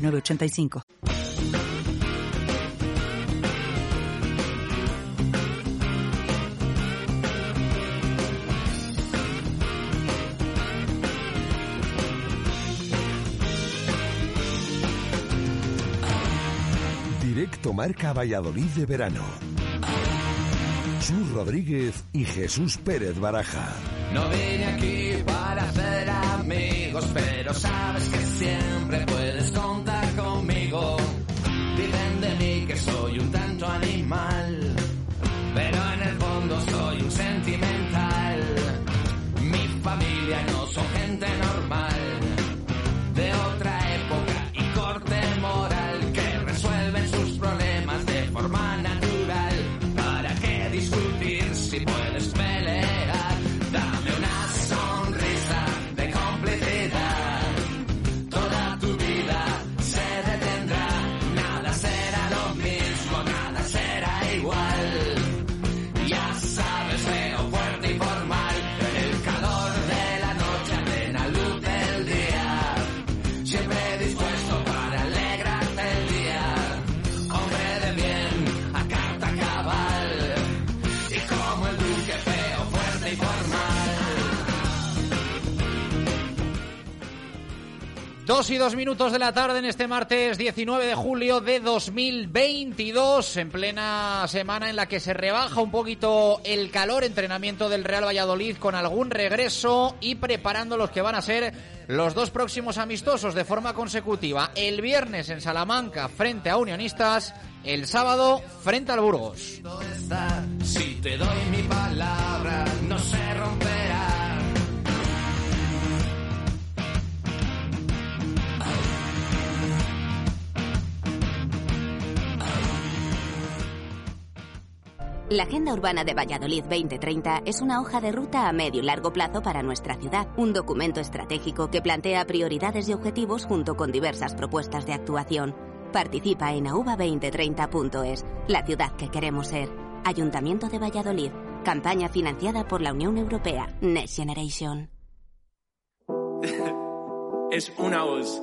906985. Directo Marca Valladolid de verano. Chus Rodríguez y Jesús Pérez Baraja. No vine aquí para hacer amigos, pero sabes que siempre puedes contar conmigo. Dicen de mí que soy un tanto animal, Dos y dos minutos de la tarde en este martes 19 de julio de 2022, en plena semana en la que se rebaja un poquito el calor, entrenamiento del Real Valladolid con algún regreso y preparando los que van a ser los dos próximos amistosos de forma consecutiva. El viernes en Salamanca frente a Unionistas, el sábado frente al Burgos. La Agenda Urbana de Valladolid 2030 es una hoja de ruta a medio y largo plazo para nuestra ciudad, un documento estratégico que plantea prioridades y objetivos junto con diversas propuestas de actuación. Participa en auba2030.es, la ciudad que queremos ser. Ayuntamiento de Valladolid, campaña financiada por la Unión Europea, Next Generation. es una voz.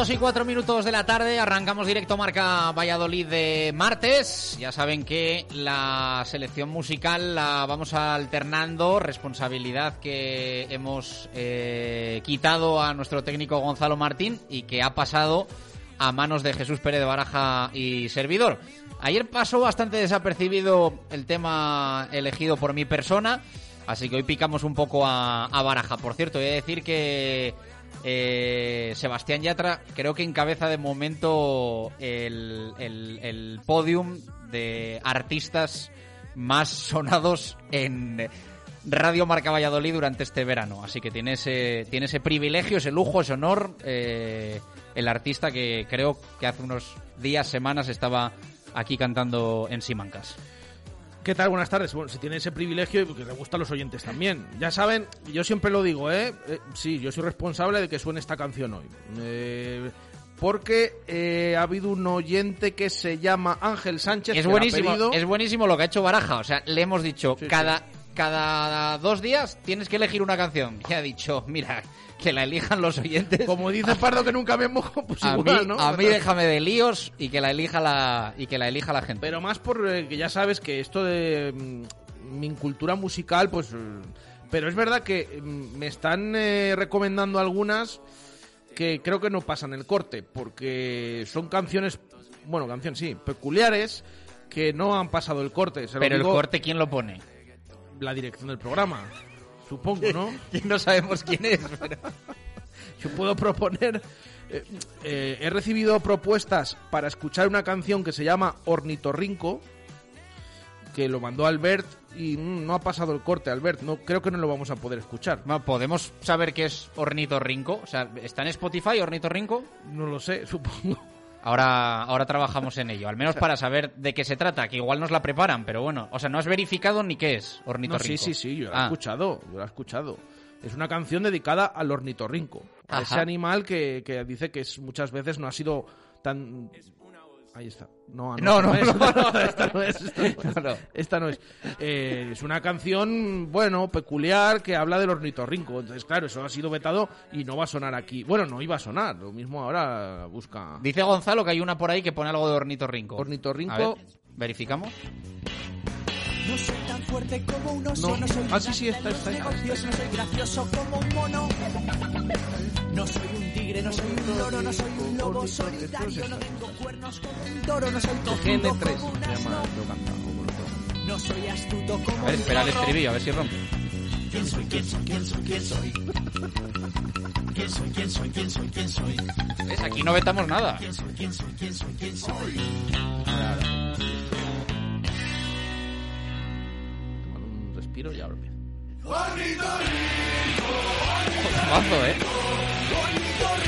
2 y 4 minutos de la tarde, arrancamos directo Marca Valladolid de martes. Ya saben que la selección musical la vamos alternando, responsabilidad que hemos eh, quitado a nuestro técnico Gonzalo Martín y que ha pasado a manos de Jesús Pérez de Baraja y servidor. Ayer pasó bastante desapercibido el tema elegido por mi persona, así que hoy picamos un poco a, Baraja. Por cierto, voy a decir que eh, Sebastián Yatra creo que encabeza de momento el, el, el podium de artistas más sonados en Radio Marca Valladolid durante este verano. Así que tiene ese, tiene ese privilegio, ese lujo, ese honor, eh, el artista que creo que hace unos días, semanas estaba aquí cantando en Simancas. ¿Qué tal? Buenas tardes. Bueno, si tiene ese privilegio y porque le gusta a los oyentes también. Ya saben, yo siempre lo digo, ¿eh? Eh, sí, yo soy responsable de que suene esta canción hoy. Eh, porque eh, ha habido un oyente que se llama Ángel Sánchez. Es que buenísimo, pedido. es buenísimo lo que ha hecho Baraja. O sea, le hemos dicho Sí, cada, sí. cada dos días tienes que elegir una canción. Y ha dicho, mira, que la elijan los oyentes. Como dice Pardo que nunca me mojo, pues a igual, mí, ¿no? a mí déjame de líos y que la elija la y que la elija la gente. Pero más porque que ya sabes que esto de mm, mi cultura musical, pues... mm, Pero es verdad que mm, me están eh, recomendando algunas que creo que no pasan el corte, porque son canciones, bueno, canciones sí, peculiares, que no han pasado el corte. Se Pero el corte, ¿quién lo pone? La dirección del programa, supongo, ¿no? no sabemos quién es. pero- Yo puedo proponer. eh, eh, he recibido propuestas para escuchar una canción que se llama Ornitorrinco, que lo mandó Albert y mm, no ha pasado el corte, Albert. No, creo que no lo vamos a poder escuchar. ¿Podemos saber qué es Ornitorrinco? O sea, ¿está en Spotify Ornitorrinco? No lo sé, supongo. Ahora, ahora trabajamos en ello, al menos para saber de qué se trata, que igual nos la preparan, pero bueno, o sea, no has verificado ni qué es No, Ornitorrinco. sí, sí, sí, yo la he Ah, escuchado, yo la he escuchado. Es una canción dedicada al ornitorrinco, a Ajá. ese animal que, que dice que es, muchas veces no ha sido tan... Ahí está. No, No, no, es. no, no. esta no es. Esta no es. No, no. Esta no es. Eh, es una canción, bueno, peculiar que habla del ornitorrinco. Entonces, claro, eso ha sido vetado y no va a sonar aquí. Bueno, no iba a sonar. Lo mismo ahora busca... Dice Gonzalo que hay una por ahí que pone algo de Ornitorrinco. Ornitorrinco. A ver, verificamos. No soy tan fuerte como un oso, No. no, soy Ah, sí, sí, esta, esta. negocios, no soy gracioso como un mono. No soy un tigre, no soy un loro, no soy un lobo solitario, no tengo cuernos como un toro, no soy GN3 cojudo como un asno. otro. No soy astuto como A ver, espera el estribillo, a ver si rompe. ¿Quién soy? ¿Quién soy? ¿Quién soy? ¿Quién soy? ¿Quién soy? ¿Quién soy? ¿Quién soy? ¿Quién soy? ¿Ves? Aquí no vetamos nada. ¿Quién soy? ¿Quién soy? ¿Quién soy? ¿Quién soy? Y. Temazo, ¿eh?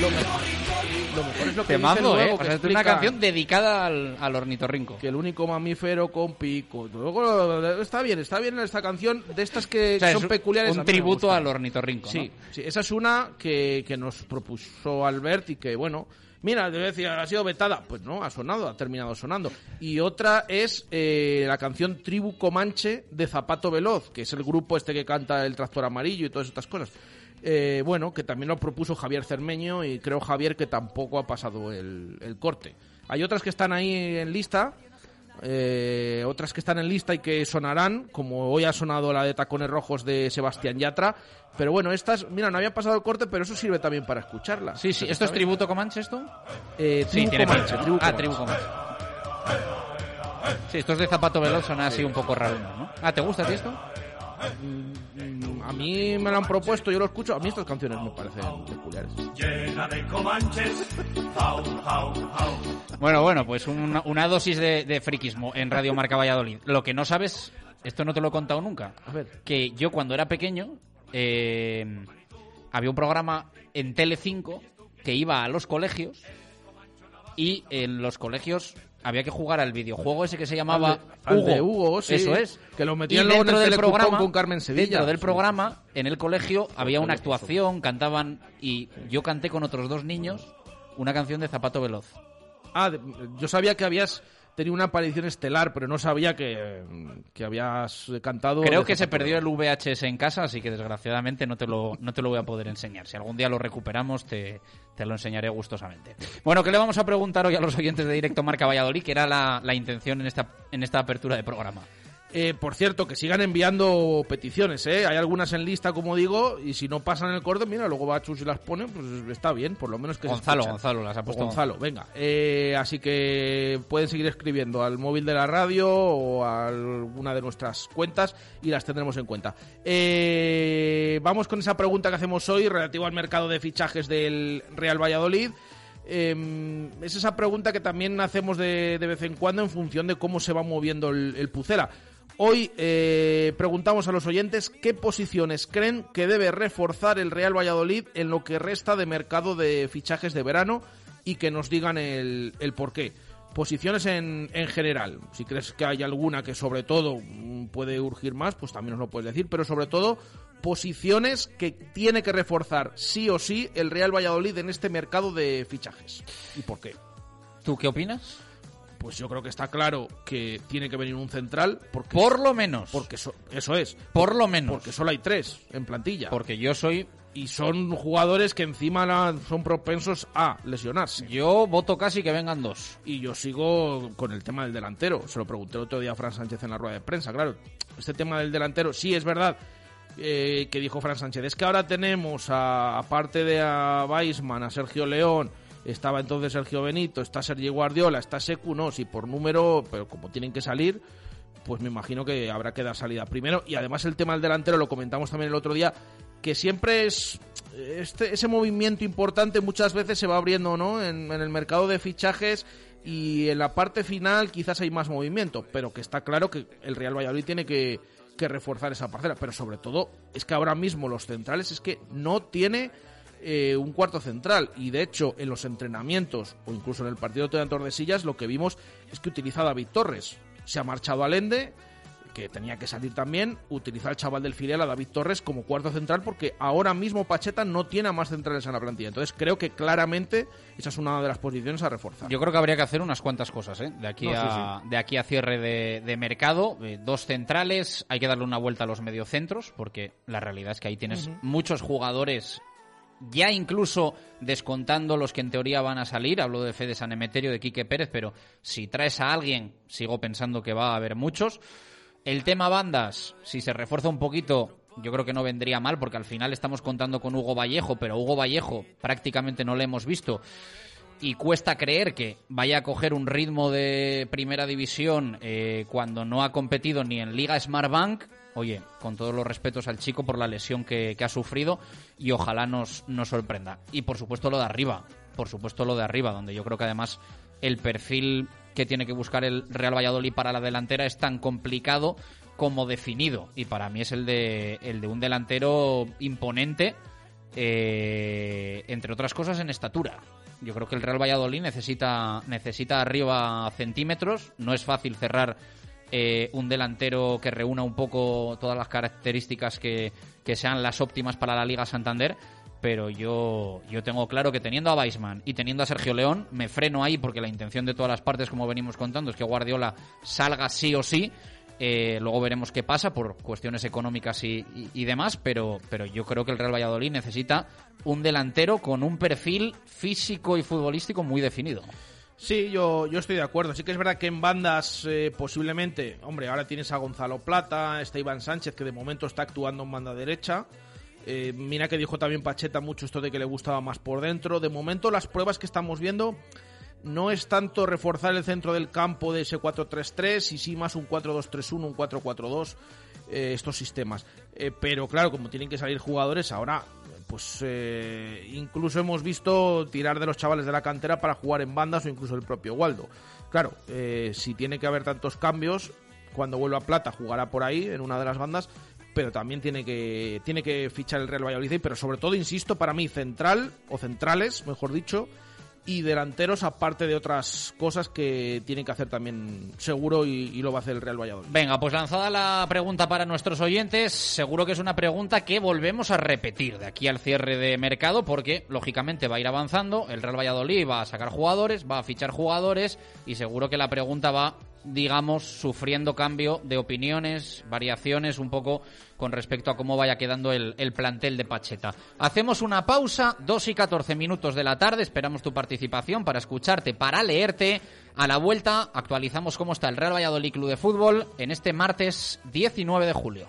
Lo mejor es lo que dice Temazo, ¿eh? que O sea, es una canción dedicada al, al ornitorrinco. que el único mamífero con pico. Luego está bien, está bien esta canción de estas que O sea, son es peculiares. a Un mí me tributo gustan. al ornitorrinco, Sí, sí, esa es una que, que nos propuso Albert y que, bueno, mira, te decía, ha sido vetada. Pues no, ha sonado, ha terminado sonando. Y otra es eh, la canción Tribu Comanche de Zapato Veloz, que es el grupo este que canta el tractor amarillo y todas estas cosas. Eh, bueno, que también lo propuso Javier Cermeño y creo, Javier, que tampoco ha pasado el, el corte. Hay otras que están ahí en lista, eh, otras que están en lista y que sonarán, como hoy ha sonado la de Tacones Rojos de Sebastián Yatra. Pero bueno, estas, mira, no había pasado el corte, pero eso sirve también para escucharlas. Sí, sí. ¿Esto es tributo Comanche esto? Eh, Sí, tiene Comanche. Tribu Ah, tribu Comanche. Sí, estos de zapato veloz son así un poco raros, ¿no? Ah, ¿te gusta a ti esto? A mí me lo han propuesto, yo lo escucho. A mí estas canciones me parecen peculiares. Bueno, bueno, pues una, una dosis de, de friquismo en Radio Marca Valladolid. Lo que no sabes, esto no te lo he contado nunca, A ver. que yo cuando era pequeño eh, había un programa en Tele5 que iba a los colegios y en los colegios había que jugar al videojuego ese que se llamaba Al de- al Hugo. de Hugo, sí, Eso es. que lo metían luego en dentro el del programa con Carmen Sevilla. Dentro del programa, en el colegio, había una actuación, cantaban y yo canté con otros dos niños una canción de Zapato Veloz. Ah, yo sabía que habías tenido una aparición estelar, pero no sabía que, que habías cantado. Creo que se perdió el. VHS en casa, así que desgraciadamente no te lo, no te lo voy a poder enseñar. Si algún día lo recuperamos, te, te lo enseñaré gustosamente. Bueno, ¿qué le vamos a preguntar hoy a los oyentes de Directo Marca Valladolid? Que era la, la intención en esta, en esta apertura de programa. Eh, por cierto, que sigan enviando peticiones, ¿eh? Hay algunas en lista, como digo, y si no pasan el corte, mira, luego va Chus y las pone, pues está bien, por lo menos que se Gonzalo, escuchan. Gonzalo, las ha puesto. Gonzalo, venga. Eh, así que pueden seguir escribiendo al móvil de la radio o a alguna de nuestras cuentas y las tendremos en cuenta. Eh, vamos con esa pregunta que hacemos hoy relativo al mercado de fichajes del Real Valladolid. Eh, es esa pregunta que también hacemos de, de vez en cuando en función de cómo se va moviendo el, el Pucela. Hoy eh, preguntamos a los oyentes qué posiciones creen que debe reforzar el Real Valladolid en lo que resta de mercado de fichajes de verano y que nos digan el, por qué. Posiciones en, en general. Si crees que hay alguna que sobre todo mm, puede urgir más, pues también nos lo puedes decir, pero sobre todo posiciones que tiene que reforzar sí o sí el Real Valladolid en este mercado de fichajes. ¿Y por qué? ¿Tú qué opinas? Pues yo creo que está claro que tiene que venir un central. Porque, Por lo menos. Porque so- eso es. Por lo menos. Porque solo hay tres en plantilla. Porque yo soy. y son jugadores que encima son propensos a lesionarse. Yo voto casi que vengan dos. Y yo sigo con el tema del delantero. Se lo pregunté el otro día a Fran Sánchez en la rueda de prensa. Claro, este tema del delantero, sí es verdad eh, que dijo Fran Sánchez. Es que ahora tenemos, a- aparte de a Weisman, a Sergio León, estaba entonces Sergio Benito, está Sergio Guardiola, está Secu, no, sí, por número, pero como tienen que salir, pues me imagino que habrá que dar salida primero. Y además el tema del delantero, lo comentamos también el otro día, que siempre es este, ese movimiento importante muchas veces se va abriendo ¿no? en, en el mercado de fichajes y en la parte final quizás hay más movimiento, pero que está claro que el Real Valladolid tiene que, que reforzar esa parcela. Pero sobre todo es que ahora mismo los centrales es que no tiene eh, un cuarto central y de hecho en los entrenamientos o incluso en el partido de Tordesillas lo que vimos es que utiliza a David Torres. Se ha marchado al Ende, que tenía que salir también, utilizar al chaval del filial a David Torres como cuarto central porque ahora mismo Pacheta no tiene a más centrales en la plantilla. Entonces creo que claramente esa es una de las posiciones a reforzar. Yo creo que habría que hacer unas cuantas cosas, ¿eh? De aquí, No, sí, a, de aquí a cierre de, de mercado. Eh, dos centrales, hay que darle una vuelta a los mediocentros, porque la realidad es que ahí tienes muchos jugadores, ya incluso descontando los que en teoría van a salir. Hablo de Fede San Emeterio, de Quique Pérez, pero si traes a alguien, sigo pensando que va a haber muchos. El tema bandas, si se refuerza un poquito, yo creo que no vendría mal, porque al final estamos contando con Hugo Vallejo, pero Hugo Vallejo prácticamente no lo hemos visto y cuesta creer que vaya a coger un ritmo de primera división eh, cuando no ha competido ni en Liga Smartbank. Oye, con todos los respetos al chico por la lesión que, ha sufrido y ojalá nos, nos sorprenda. Y por supuesto lo de arriba, por supuesto lo de arriba, donde yo creo que además el perfil que tiene que buscar el Real Valladolid para la delantera es tan complicado como definido. Y para mí es el de, el de un delantero imponente, eh, entre otras cosas en estatura. Yo creo que el Real Valladolid necesita, necesita arriba centímetros. No es fácil cerrar eh, un delantero que reúna un poco todas las características que, que sean las óptimas para la Liga Santander. Pero yo, yo tengo claro que teniendo a Weisman y teniendo a Sergio León, me freno ahí porque la intención de todas las partes, como venimos contando, es que Guardiola salga sí o sí. Eh, luego veremos qué pasa por cuestiones económicas y, y- y demás, pero, pero yo creo que el Real Valladolid necesita un delantero con un perfil físico y futbolístico muy definido. Sí, yo, yo estoy de acuerdo. Sí que es verdad que en bandas eh, posiblemente, hombre, ahora tienes a Gonzalo Plata, está Iván Sánchez que de momento está actuando en banda derecha. Eh, mira que dijo también Pacheta mucho esto de que le gustaba más por dentro. De momento las pruebas que estamos viendo no es tanto reforzar el centro del campo de ese 4-3-3 y sí más un 4-2-3-1, un 4-4-2, eh, estos sistemas. Eh, pero claro, como tienen que salir jugadores ahora, pues eh, incluso hemos visto tirar de los chavales de la cantera para jugar en bandas o incluso el propio Waldo. Claro, eh, si tiene que haber tantos cambios, cuando vuelva a Plata jugará por ahí en una de las bandas, pero también tiene que tiene que fichar el Real Valladolid, pero sobre todo insisto para mí central o centrales, mejor dicho, y delanteros aparte de otras cosas que tienen que hacer también seguro y, lo va a hacer el Real Valladolid. Venga, pues lanzada la pregunta para nuestros oyentes, seguro que es una pregunta que volvemos a repetir de aquí al cierre de mercado, porque lógicamente va a ir avanzando, el Real Valladolid va a sacar jugadores, va a fichar jugadores y seguro que la pregunta va, digamos, sufriendo cambio de opiniones, variaciones un poco con respecto a cómo vaya quedando el, el plantel de Pacheta. Hacemos una pausa, 2 y 14 minutos de la tarde, esperamos tu participación para escucharte, para leerte. A la vuelta actualizamos cómo está el Real Valladolid Club de Fútbol en este martes 19 de julio.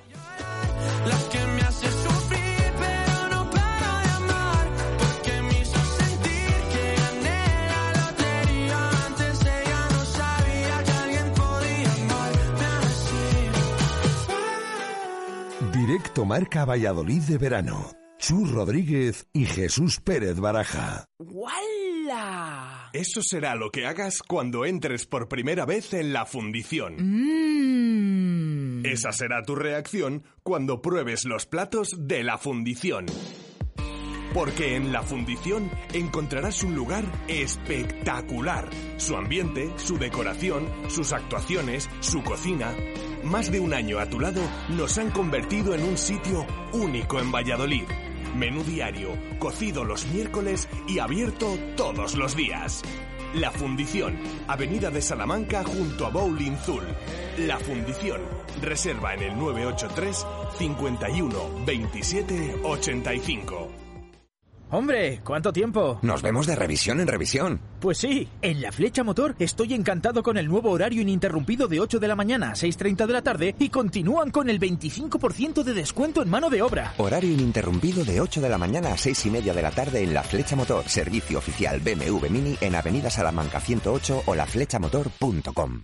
Directo Marca Valladolid de verano. Chu Rodríguez y Jesús Pérez Baraja. ¡Wala! Eso será lo que hagas cuando entres por primera vez en la fundición. Mmm. Esa será tu reacción cuando pruebes los platos de la fundición. Porque en la fundición encontrarás un lugar espectacular. Su ambiente, su decoración, sus actuaciones, su cocina. Más de un año a tu lado nos han convertido en un sitio único en Valladolid. Menú diario, cocido los miércoles y abierto todos los días. La Fundición, Avenida de Salamanca junto a Bowling Zul. La Fundición, reserva en el 983 51 27 85. Hombre, ¿cuánto tiempo? Nos vemos de revisión en revisión. Pues sí, en la Flecha Motor estoy encantado con el nuevo horario ininterrumpido de 8 de la mañana a 6.30 de la tarde y continúan con el 25% de descuento en mano de obra. Horario ininterrumpido de 8 de la mañana a 6 y media de la tarde en la Flecha Motor, servicio oficial BMW Mini en Avenida Salamanca 108 o laflechamotor.com.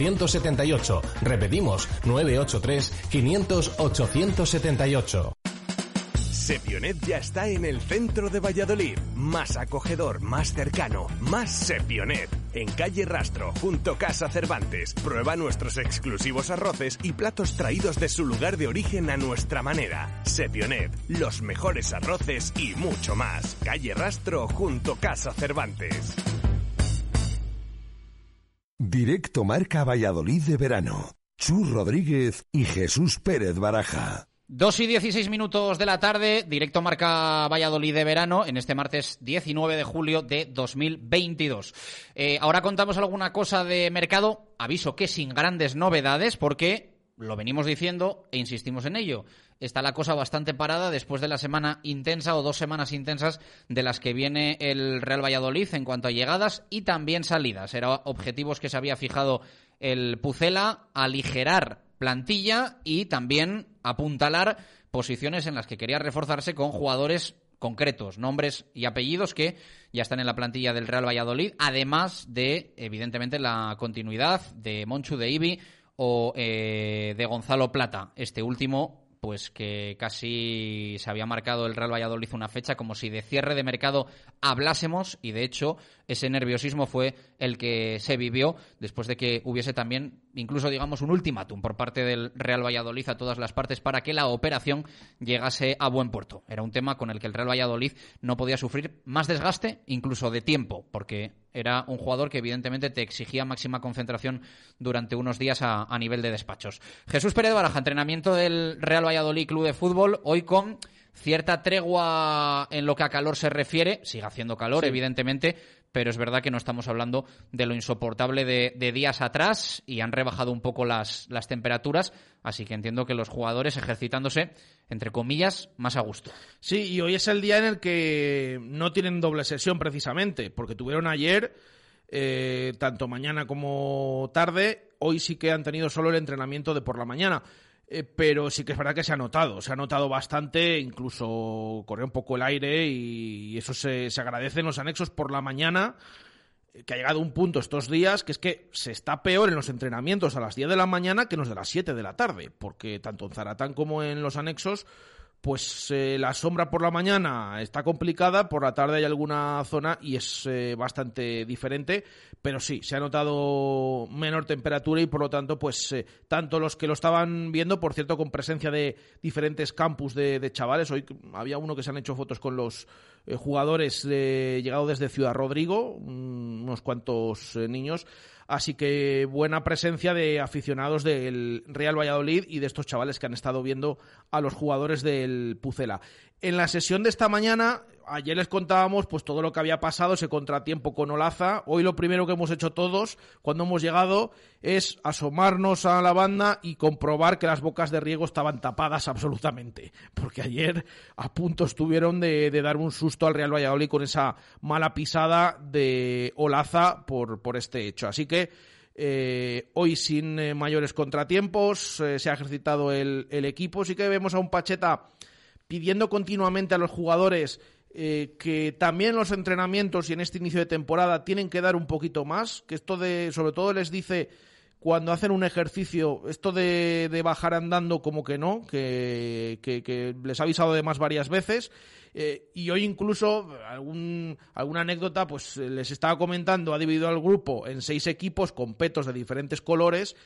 878. Repetimos, 983 500 878. Sepionet ya está en el centro de Valladolid. Más acogedor, más cercano, más Sepionet. En calle Rastro, junto Casa Cervantes. Prueba nuestros exclusivos arroces y platos traídos de su lugar de origen a nuestra manera. Sepionet, los mejores arroces y mucho más. Calle Rastro, junto Casa Cervantes. Directo Marca Valladolid de verano. Chus Rodríguez y Jesús Pérez Baraja. 2 y 16 minutos de la tarde, directo marca Valladolid de verano, en este martes 19 de julio de 2022. Eh, ahora contamos alguna cosa de mercado, aviso que sin grandes novedades, porque lo venimos diciendo e insistimos en ello. Está la cosa bastante parada después de la semana intensa o dos semanas intensas de las que viene el Real Valladolid en cuanto a llegadas y también salidas. Eran objetivos que se había fijado el Pucela, aligerar plantilla y también apuntalar posiciones en las que quería reforzarse con jugadores concretos, nombres y apellidos que ya están en la plantilla del Real Valladolid, además de, evidentemente, la continuidad de Monchu de Ibi o eh, de Gonzalo Plata, este último pues que casi se había marcado el Real Valladolid una fecha como si de cierre de mercado hablásemos y de hecho ese nerviosismo fue el que se vivió después de que hubiese también incluso digamos un ultimátum por parte del Real Valladolid a todas las partes para que la operación llegase a buen puerto. Era un tema con el que el Real Valladolid no podía sufrir más desgaste incluso de tiempo porque era un jugador que evidentemente te exigía máxima concentración durante unos días a, a nivel de despachos. Jesús Pérez Baraja, entrenamiento del Real Valladolid Club de Fútbol, hoy con cierta tregua en lo que a calor se refiere, sigue haciendo calor, Sí. evidentemente, pero es verdad que no estamos hablando de lo insoportable de, días atrás y han rebajado un poco las, las temperaturas, así que entiendo que los jugadores ejercitándose, entre comillas, más a gusto. Sí, y hoy es el día en el que no tienen doble sesión precisamente, porque tuvieron ayer, eh, tanto mañana como tarde, hoy sí que han tenido solo el entrenamiento de por la mañana. Eh, pero sí que es verdad que se ha notado, se ha notado bastante, incluso corrió un poco el aire y eso se, se agradece en los anexos por la mañana, eh, que ha llegado un punto estos días que es que se está peor en los entrenamientos a las 10 de la mañana que en los de las 7 de la tarde, porque tanto en Zaratán como en los anexos pues eh, la sombra por la mañana está complicada, por la tarde hay alguna zona y es eh, bastante diferente, pero sí, se ha notado menor temperatura y por lo tanto, pues eh, tanto los que lo estaban viendo, por cierto, con presencia de diferentes campus de, de chavales, hoy había uno que se han hecho fotos con los eh, jugadores de, llegado desde Ciudad Rodrigo, unos cuantos niños, Así que buena presencia de aficionados del Real Valladolid y de estos chavales que han estado viendo a los jugadores del Pucela. En la sesión de esta mañana, ayer les contábamos pues todo lo que había pasado, ese contratiempo con Olaza. Hoy lo primero que hemos hecho todos cuando hemos llegado es asomarnos a la banda y comprobar que las bocas de riego estaban tapadas absolutamente. Porque ayer a punto estuvieron de, dar un susto al Real Valladolid con esa mala pisada de Olaza por, por este hecho. Así que eh, hoy sin eh, mayores contratiempos, eh, se ha ejercitado el, el, equipo. Sí que vemos a un Pacheta pidiendo continuamente a los jugadores eh, que también los entrenamientos y en este inicio de temporada tienen que dar un poquito más, que esto de, sobre todo les dice cuando hacen un ejercicio, esto de, de bajar andando como que no, que, que, les ha avisado además varias veces. Eh, y hoy incluso algún, alguna anécdota, pues les estaba comentando, ha dividido al grupo en seis equipos con petos de diferentes colores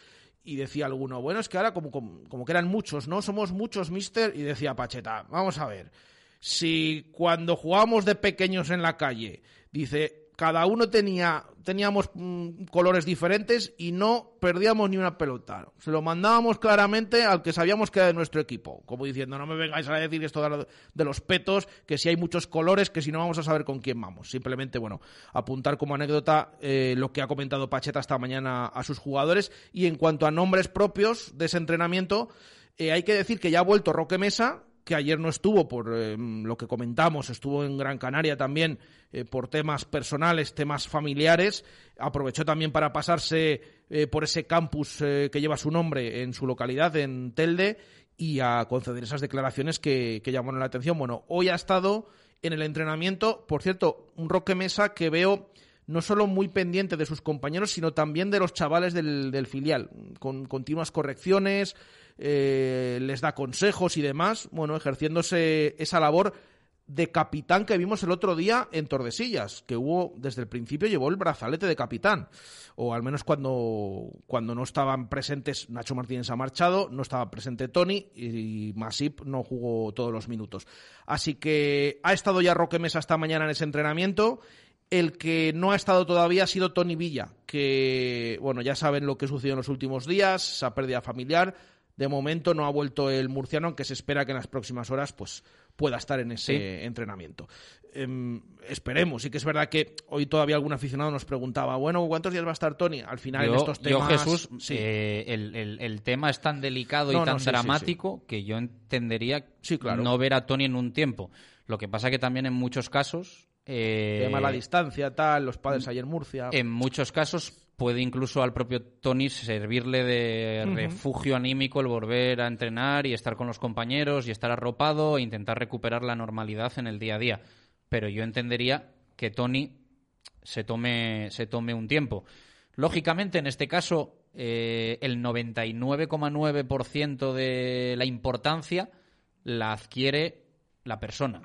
y decía alguno, bueno, es que ahora como, como, como que eran muchos, ¿no? Somos muchos, mister, y decía Pacheta, vamos a ver, si cuando jugábamos de pequeños en la calle, dice, cada uno tenía teníamos mm, colores diferentes y no perdíamos ni una pelota. Se lo mandábamos claramente al que sabíamos que era de nuestro equipo, como diciendo, no me vengáis a decir esto de, los petos, que si hay muchos colores, que si no vamos a saber con quién vamos. Simplemente, bueno, apuntar como anécdota eh, lo que ha comentado Pacheta esta mañana a sus jugadores. Y en cuanto a nombres propios de ese entrenamiento, eh, hay que decir que ya ha vuelto Roque Mesa, que ayer no estuvo por eh, lo que comentamos, estuvo en Gran Canaria también eh, por temas personales, temas familiares, aprovechó también para pasarse eh, por ese campus que lleva su nombre en su localidad, en Telde, y a conceder esas declaraciones que, llamaron la atención. Bueno, hoy ha estado en el entrenamiento, por cierto, un Roque Mesa que veo no solo muy pendiente de sus compañeros, sino también de los chavales del filial, con continuas correcciones, eh, les da consejos y demás, bueno, ejerciéndose esa labor de capitán que vimos el otro día en Tordesillas, que hubo desde el principio llevó el brazalete de capitán, o al menos cuando, cuando no estaban presentes, Nacho Martínez ha marchado, no estaba presente Tony y Masip no jugó todos los minutos. Así que ha estado ya Roque Mesa esta mañana en ese entrenamiento. El que no ha estado todavía ha sido Tony Villa, que, bueno, ya saben lo que sucedió en los últimos días, esa pérdida familiar, de momento no ha vuelto el murciano, aunque se espera que en las próximas horas pues, pueda estar en ese entrenamiento. Em, esperemos. Sí que es verdad que hoy todavía algún aficionado nos preguntaba, bueno, ¿cuántos días va a estar Tony? Al final en estos temas... Yo, Jesús, eh, el, tema es tan delicado y tan dramático que yo entendería no ver a Tony en un tiempo. Lo que pasa que también en muchos casos... Eh, tema la distancia, tal, los padres ayer en Murcia. En muchos casos puede incluso al propio Tony servirle de refugio anímico el volver a entrenar y estar con los compañeros y estar arropado e intentar recuperar la normalidad en el día a día. Pero yo entendería que Tony se tome, se tome un tiempo. Lógicamente, en este caso, eh, el 99,9% de la importancia la adquiere la persona.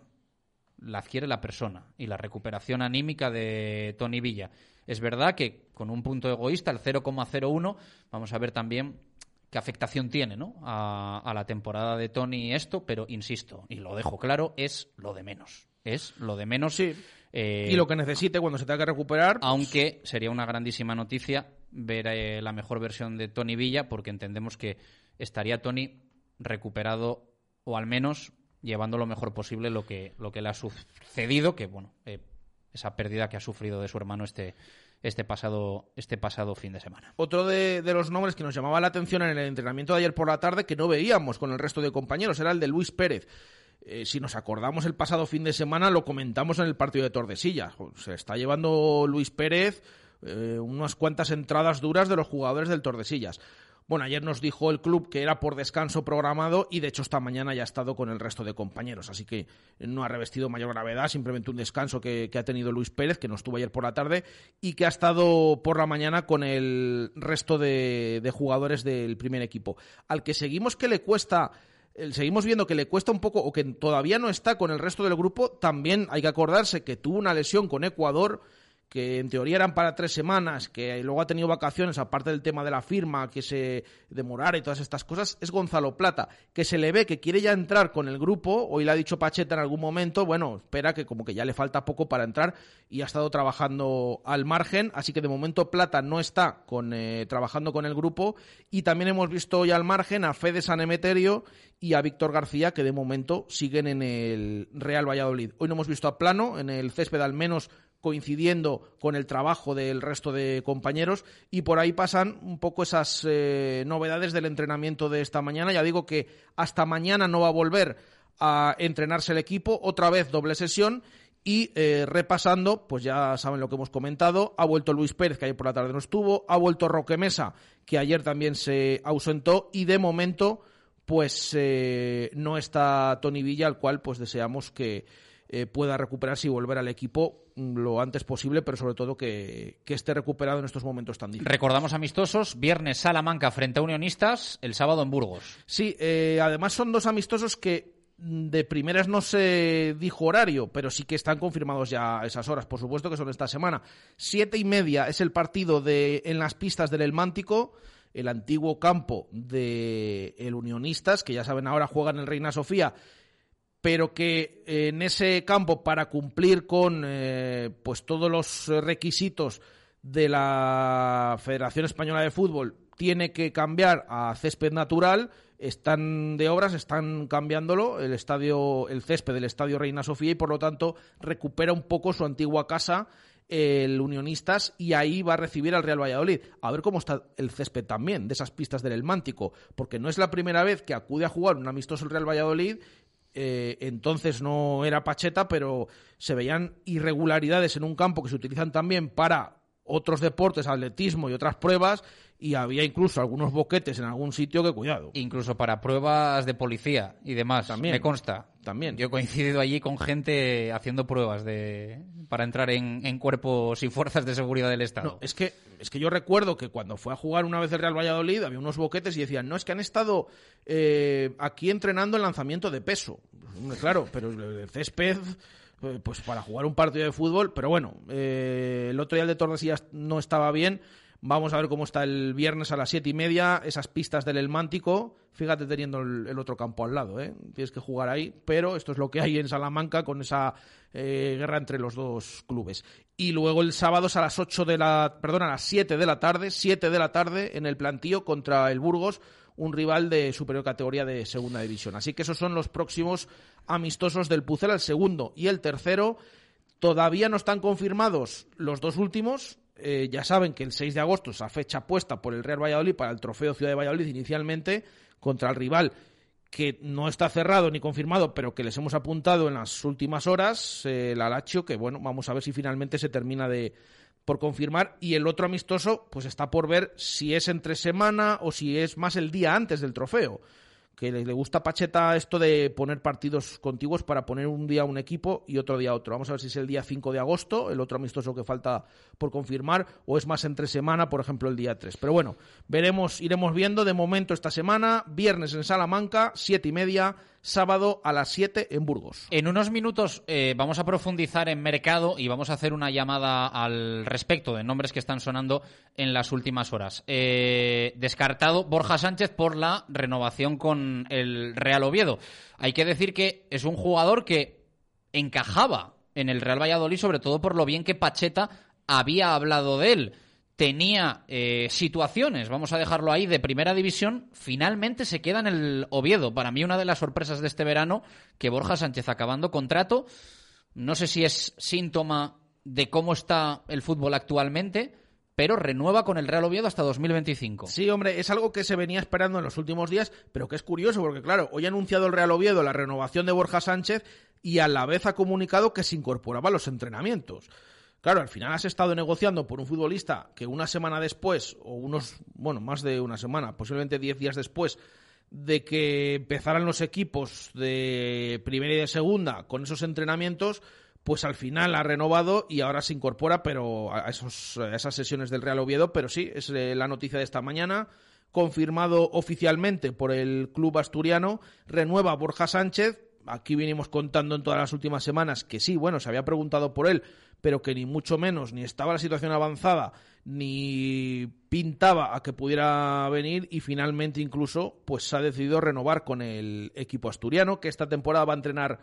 La adquiere la persona y la recuperación anímica de Tony Villa. Es verdad que con un punto egoísta, el 0,01, vamos a ver también qué afectación tiene ¿no? a, la temporada de Tony esto, pero insisto, y lo dejo claro, es lo de menos. Es lo de menos. Sí. Eh, y lo que necesite cuando se tenga que recuperar. Pues aunque sería una grandísima noticia ver eh, la mejor versión de Tony Villa, porque entendemos que estaría Tony recuperado o al menos llevando lo mejor posible lo que, lo que le ha sucedido, que bueno, eh, esa pérdida que ha sufrido de su hermano este, este, pasado, este pasado fin de semana. Otro de, los nombres que nos llamaba la atención en el entrenamiento de ayer por la tarde, que no veíamos con el resto de compañeros, era el de Luis Pérez. Eh, si nos acordamos el pasado fin de semana, lo comentamos en el partido de Tordesillas. Se está llevando Luis Pérez eh, unas cuantas entradas duras de los jugadores del Tordesillas. Bueno, ayer nos dijo el club que era por descanso programado y de hecho esta mañana ya ha estado con el resto de compañeros, así que no ha revestido mayor gravedad, simplemente un descanso que, ha tenido Luis Pérez, que no estuvo ayer por la tarde y que ha estado por la mañana con el resto de, jugadores del primer equipo. Al que seguimos que le cuesta seguimos viendo que le cuesta un poco o que todavía no está con el resto del grupo, también hay que acordarse que tuvo una lesión con Ecuador que en teoría eran para tres semanas, que luego ha tenido vacaciones, aparte del tema de la firma, que se demorara y todas estas cosas, es Gonzalo Plata, que se le ve que quiere ya entrar con el grupo, hoy le ha dicho Pacheta en algún momento, bueno, espera que como que ya le falta poco para entrar y ha estado trabajando al margen, así que de momento Plata no está con, eh, trabajando con el grupo y también hemos visto hoy al margen a Fede San Emeterio y a Víctor García, que de momento siguen en el Real Valladolid. Hoy no hemos visto a Plano, en el césped al menos coincidiendo con el trabajo del resto de compañeros y por ahí pasan un poco esas eh, novedades del entrenamiento de esta mañana. Ya digo que hasta mañana no va a volver a entrenarse el equipo, otra vez doble sesión y eh, repasando, pues ya saben lo que hemos comentado, ha vuelto Luis Pérez, que ayer por la tarde no estuvo, ha vuelto Roque Mesa, que ayer también se ausentó y de momento pues eh, no está Tony Villa, al cual pues deseamos que pueda recuperarse y volver al equipo lo antes posible, pero sobre todo que, que esté recuperado en estos momentos tan difíciles. Recordamos amistosos, viernes Salamanca frente a Unionistas, el sábado en Burgos. Sí, eh, además son dos amistosos que mm, de primeras no se dijo horario, pero sí que están confirmados ya esas horas, por supuesto que son esta semana. Siete y media es el partido de en las pistas del El Mántico el antiguo campo de el Unionistas, que ya saben ahora juega en el Reina Sofía, pero que en ese campo para cumplir con eh, pues todos los requisitos de la Federación Española de Fútbol tiene que cambiar a césped natural están de obras, están cambiándolo el estadio, el césped del Estadio Reina Sofía y por lo tanto recupera un poco su antigua casa el Unionistas y ahí va a recibir al Real Valladolid. A ver cómo está el césped también de esas pistas del El Mántico, porque no es la primera vez que acude a jugar un amistoso el Real Valladolid. Eh, entonces no era Pacheta, pero se veían irregularidades en un campo que se utilizan también para otros deportes, atletismo y otras pruebas, y había incluso algunos boquetes en algún sitio que cuidado. Incluso para pruebas de policía y demás. También. Me consta. También. Yo he coincidido allí con gente haciendo pruebas de para entrar en, en cuerpos y fuerzas de seguridad del Estado. No, es que, es que yo recuerdo que cuando fue a jugar una vez el Real Valladolid había unos boquetes y decían, no, es que han estado eh, aquí entrenando el lanzamiento de peso. Claro, pero el césped eh, pues para jugar un partido de fútbol, pero bueno, eh, el otro día el de Tordesillas no estaba bien. Vamos a ver cómo está el viernes a las siete y media, esas pistas del El Mántico. Fíjate teniendo el, otro campo al lado, ¿eh? tienes que jugar ahí, pero esto es lo que hay en Salamanca con esa eh, guerra entre los dos clubes. Y luego el sábado es a las 8 de la, perdón, a las 7 de la tarde, 7 de la tarde en el plantío contra el Burgos, un rival de superior categoría de segunda división. Así que esos son los próximos amistosos del Pucela, el segundo y el tercero. Todavía no están confirmados los dos últimos. Eh, ya saben que el 6 de agosto esa fecha puesta por el Real Valladolid para el trofeo Ciudad de Valladolid inicialmente contra el rival que no está cerrado ni confirmado, pero que les hemos apuntado en las últimas horas, eh, el Alacho, que bueno, vamos a ver si finalmente se termina de por confirmar. Y el otro amistoso pues está por ver si es entre semana o si es más el día antes del trofeo que le, gusta a Pacheta esto de poner partidos contiguos para poner un día un equipo y otro día otro. Vamos a ver si es el día 5 de agosto, el otro amistoso que falta por confirmar, o es más entre semana, por ejemplo, el día 3. Pero bueno, veremos, iremos viendo de momento esta semana, viernes en Salamanca, siete y media, sábado a las 7 en Burgos. En unos minutos eh, vamos a profundizar en mercado y vamos a hacer una llamada al respecto de nombres que están sonando en las últimas horas. Eh, descartado Borja Sánchez por la renovación con el Real Oviedo. Hay que decir que es un jugador que encajaba en el Real Valladolid, sobre todo por lo bien que Pacheta había hablado de él tenía eh, situaciones, vamos a dejarlo ahí, de primera división, finalmente se queda en el Oviedo. Para mí una de las sorpresas de este verano, que Borja Sánchez acabando contrato, no sé si es síntoma de cómo está el fútbol actualmente, pero renueva con el Real Oviedo hasta 2025. Sí, hombre, es algo que se venía esperando en los últimos días, pero que es curioso porque, claro, hoy ha anunciado el Real Oviedo la renovación de Borja Sánchez y a la vez ha comunicado que se incorporaba a los entrenamientos. Claro, al final has estado negociando por un futbolista que una semana después, o unos, bueno, más de una semana, posiblemente diez días después de que empezaran los equipos de primera y de segunda con esos entrenamientos, pues al final ha renovado y ahora se incorpora pero a, esos, a esas sesiones del Real Oviedo. Pero sí, es eh, la noticia de esta mañana, confirmado oficialmente por el club asturiano, renueva Borja Sánchez. Aquí venimos contando en todas las últimas semanas que sí, bueno, se había preguntado por él, pero que ni mucho menos ni estaba la situación avanzada ni pintaba a que pudiera venir y finalmente incluso pues se ha decidido renovar con el equipo asturiano que esta temporada va a entrenar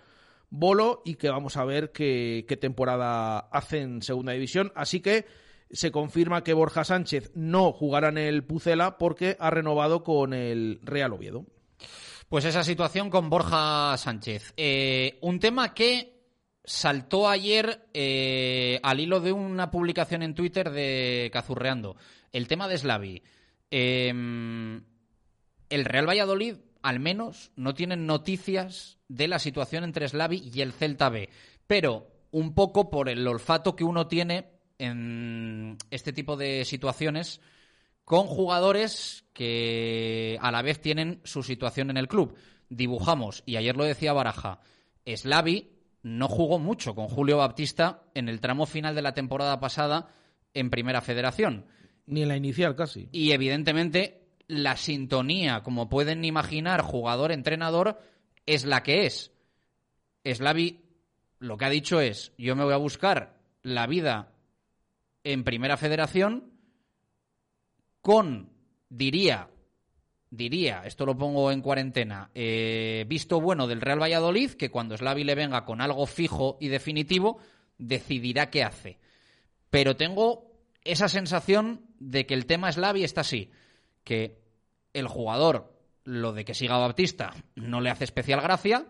Bolo y que vamos a ver qué, temporada hace en segunda división así que se confirma que Borja Sánchez no jugará en el Pucela porque ha renovado con el Real Oviedo. Pues esa situación con Borja Sánchez. Eh, un tema que saltó ayer eh, al hilo de una publicación en Twitter de Cazurreando. El tema de Slavi. Eh, el Real Valladolid, al menos, no tiene noticias de la situación entre Slavi y el Celta B. Pero un poco por el olfato que uno tiene en este tipo de situaciones, con jugadores que a la vez tienen su situación en el club. Dibujamos, y ayer lo decía Baraja, Slavi no jugó mucho con Julio Baptista en el tramo final de la temporada pasada en Primera Federación. Ni en la inicial casi. Y evidentemente la sintonía, como pueden imaginar, jugador-entrenador, es la que es. Slavi lo que ha dicho es, yo me voy a buscar la vida en Primera Federación con, diría, diría, esto lo pongo en cuarentena, eh, visto bueno del Real Valladolid, que cuando Slavi le venga con algo fijo y definitivo, decidirá qué hace. Pero tengo esa sensación de que el tema Slavi está así, que el jugador, lo de que siga Baptista, no le hace especial gracia,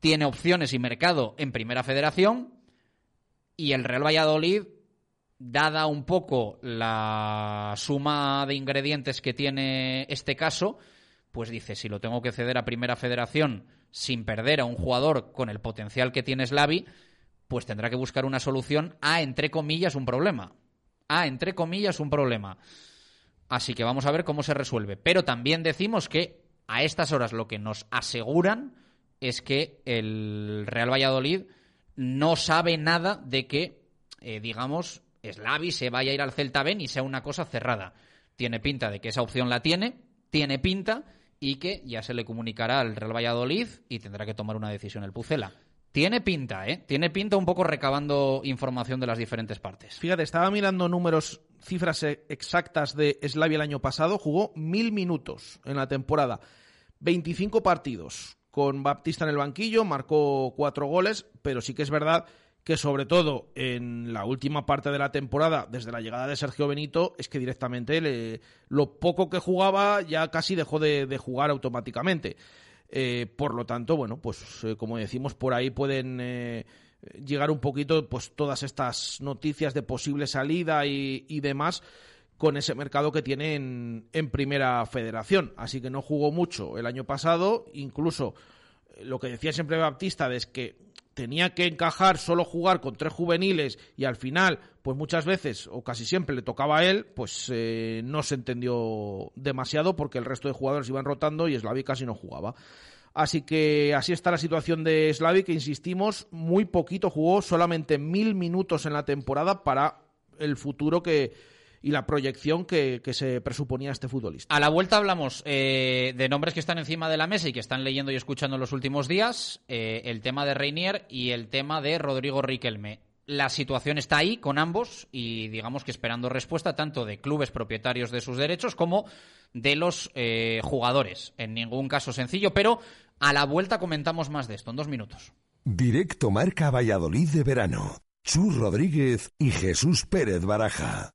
tiene opciones y mercado en Primera Federación, y el Real Valladolid dada un poco la suma de ingredientes que tiene este caso, pues dice, si lo tengo que ceder a Primera Federación sin perder a un jugador con el potencial que tiene Slavi, pues tendrá que buscar una solución a, entre comillas, un problema. A, entre comillas, un problema. Así que vamos a ver cómo se resuelve. Pero también decimos que a estas horas lo que nos aseguran es que el Real Valladolid no sabe nada de que, eh, digamos, Slavi se vaya a ir al Celta Ben y sea una cosa cerrada. Tiene pinta de que esa opción la tiene, tiene pinta y que ya se le comunicará al Real Valladolid y tendrá que tomar una decisión el Pucela. Tiene pinta, ¿eh? Tiene pinta un poco recabando información de las diferentes partes. Fíjate, estaba mirando números, cifras e- exactas de Slavia el año pasado. Jugó mil minutos en la temporada, 25 partidos con Baptista en el banquillo, marcó cuatro goles, pero sí que es verdad que sobre todo en la última parte de la temporada, desde la llegada de Sergio Benito, es que directamente le, lo poco que jugaba ya casi dejó de, jugar automáticamente. Eh, por lo tanto, bueno, pues eh, como decimos, por ahí pueden eh, llegar un poquito pues todas estas noticias de posible salida y, y demás con ese mercado que tiene en, en primera federación. Así que no jugó mucho el año pasado, incluso lo que decía siempre Baptista es que tenía que encajar solo jugar con tres juveniles y al final, pues muchas veces o casi siempre le tocaba a él, pues eh, no se entendió demasiado porque el resto de jugadores iban rotando y Slavi casi no jugaba. Así que así está la situación de Slavi, que insistimos, muy poquito jugó, solamente mil minutos en la temporada para el futuro que, y la proyección que, que se presuponía este futbolista. A la vuelta hablamos eh, de nombres que están encima de la mesa y que están leyendo y escuchando en los últimos días, eh, el tema de Reinier y el tema de Rodrigo Riquelme. La situación está ahí con ambos y digamos que esperando respuesta tanto de clubes propietarios de sus derechos como de los eh, jugadores. En ningún caso sencillo, pero a la vuelta comentamos más de esto en dos minutos. Directo Marca Valladolid de verano. Chus Rodríguez y Jesús Pérez Baraja.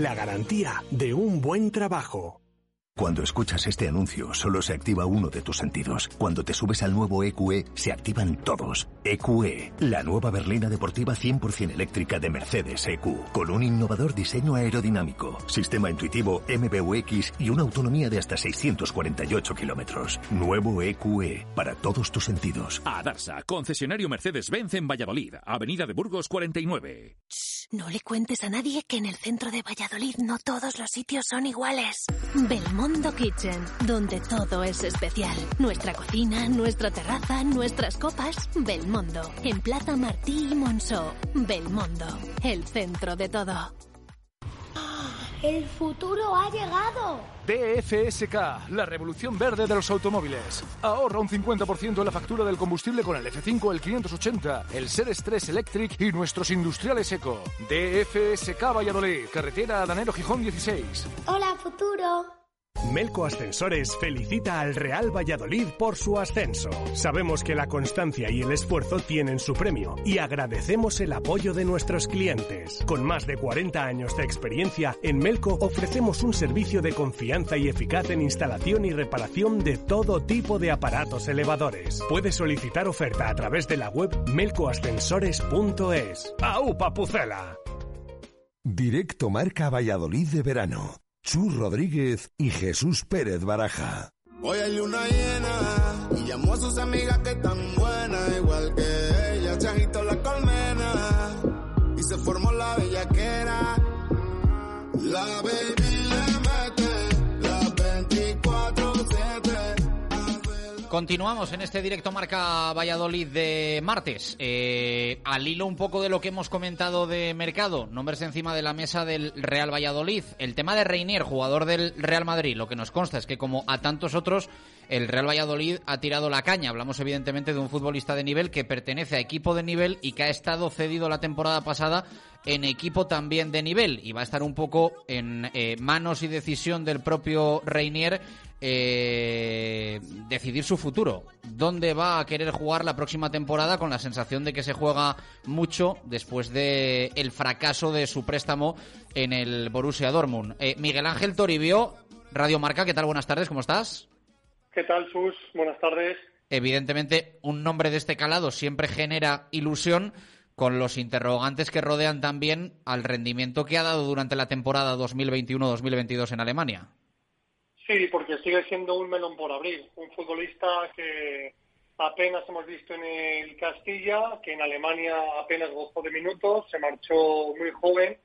La garantía de un buen trabajo. Cuando escuchas este anuncio, solo se activa uno de tus sentidos. Cuando te subes al nuevo EQE, se activan todos. EQE, la nueva berlina deportiva 100% eléctrica de Mercedes EQ, con un innovador diseño aerodinámico, sistema intuitivo MBUX y una autonomía de hasta 648 kilómetros. Nuevo EQE, para todos tus sentidos. A Darsa, concesionario Mercedes-Benz en Valladolid, Avenida de Burgos 49. No le cuentes a nadie que en el centro de Valladolid no todos los sitios son iguales. Belmondo Kitchen, donde todo es especial. Nuestra cocina, nuestra terraza, nuestras copas. Belmondo, en Plaza Martí y Monceau. Belmondo, el centro de todo. El futuro ha llegado. DFSK, la revolución verde de los automóviles. Ahorra un 50% en la factura del combustible con el F5, el 580, el Seres 3 Electric y nuestros industriales eco. DFSK Valladolid, carretera Adanero Gijón 16. Hola, futuro. Melco Ascensores felicita al Real Valladolid por su ascenso. Sabemos que la constancia y el esfuerzo tienen su premio y agradecemos el apoyo de nuestros clientes. Con más de 40 años de experiencia, en Melco ofrecemos un servicio de confianza y eficaz en instalación y reparación de todo tipo de aparatos elevadores. Puedes solicitar oferta a través de la web melcoascensores.es. ¡Au, papucela! Directo Marca Valladolid de verano. Chus Rodríguez y Jesús Pérez Baraja. Hoy hay luna llena y llamó a sus amigas que tan buenas, Continuamos en este directo marca Valladolid de martes. Eh, al hilo un poco de lo que hemos comentado de mercado, nombres encima de la mesa del Real Valladolid. El tema de Reinier, jugador del Real Madrid, lo que nos consta es que como a tantos otros, el Real Valladolid ha tirado la caña. Hablamos evidentemente de un futbolista de nivel que pertenece a equipo de nivel y que ha estado cedido la temporada pasada en equipo también de nivel y va a estar un poco en eh, manos y decisión del propio Reinier eh, decidir su futuro. ¿Dónde va a querer jugar la próxima temporada con la sensación de que se juega mucho después de el fracaso de su préstamo en el Borussia Dortmund? Eh, Miguel Ángel Toribio, Radio Marca, ¿qué tal? Buenas tardes, ¿cómo estás? ¿Qué tal, Sus? Buenas tardes. Evidentemente, un nombre de este calado siempre genera ilusión con los interrogantes que rodean también al rendimiento que ha dado durante la temporada 2021-2022 en Alemania. Sí, porque sigue siendo un melón por abrir. Un futbolista que apenas hemos visto en el Castilla, que en Alemania apenas gozó de minutos, se marchó muy joven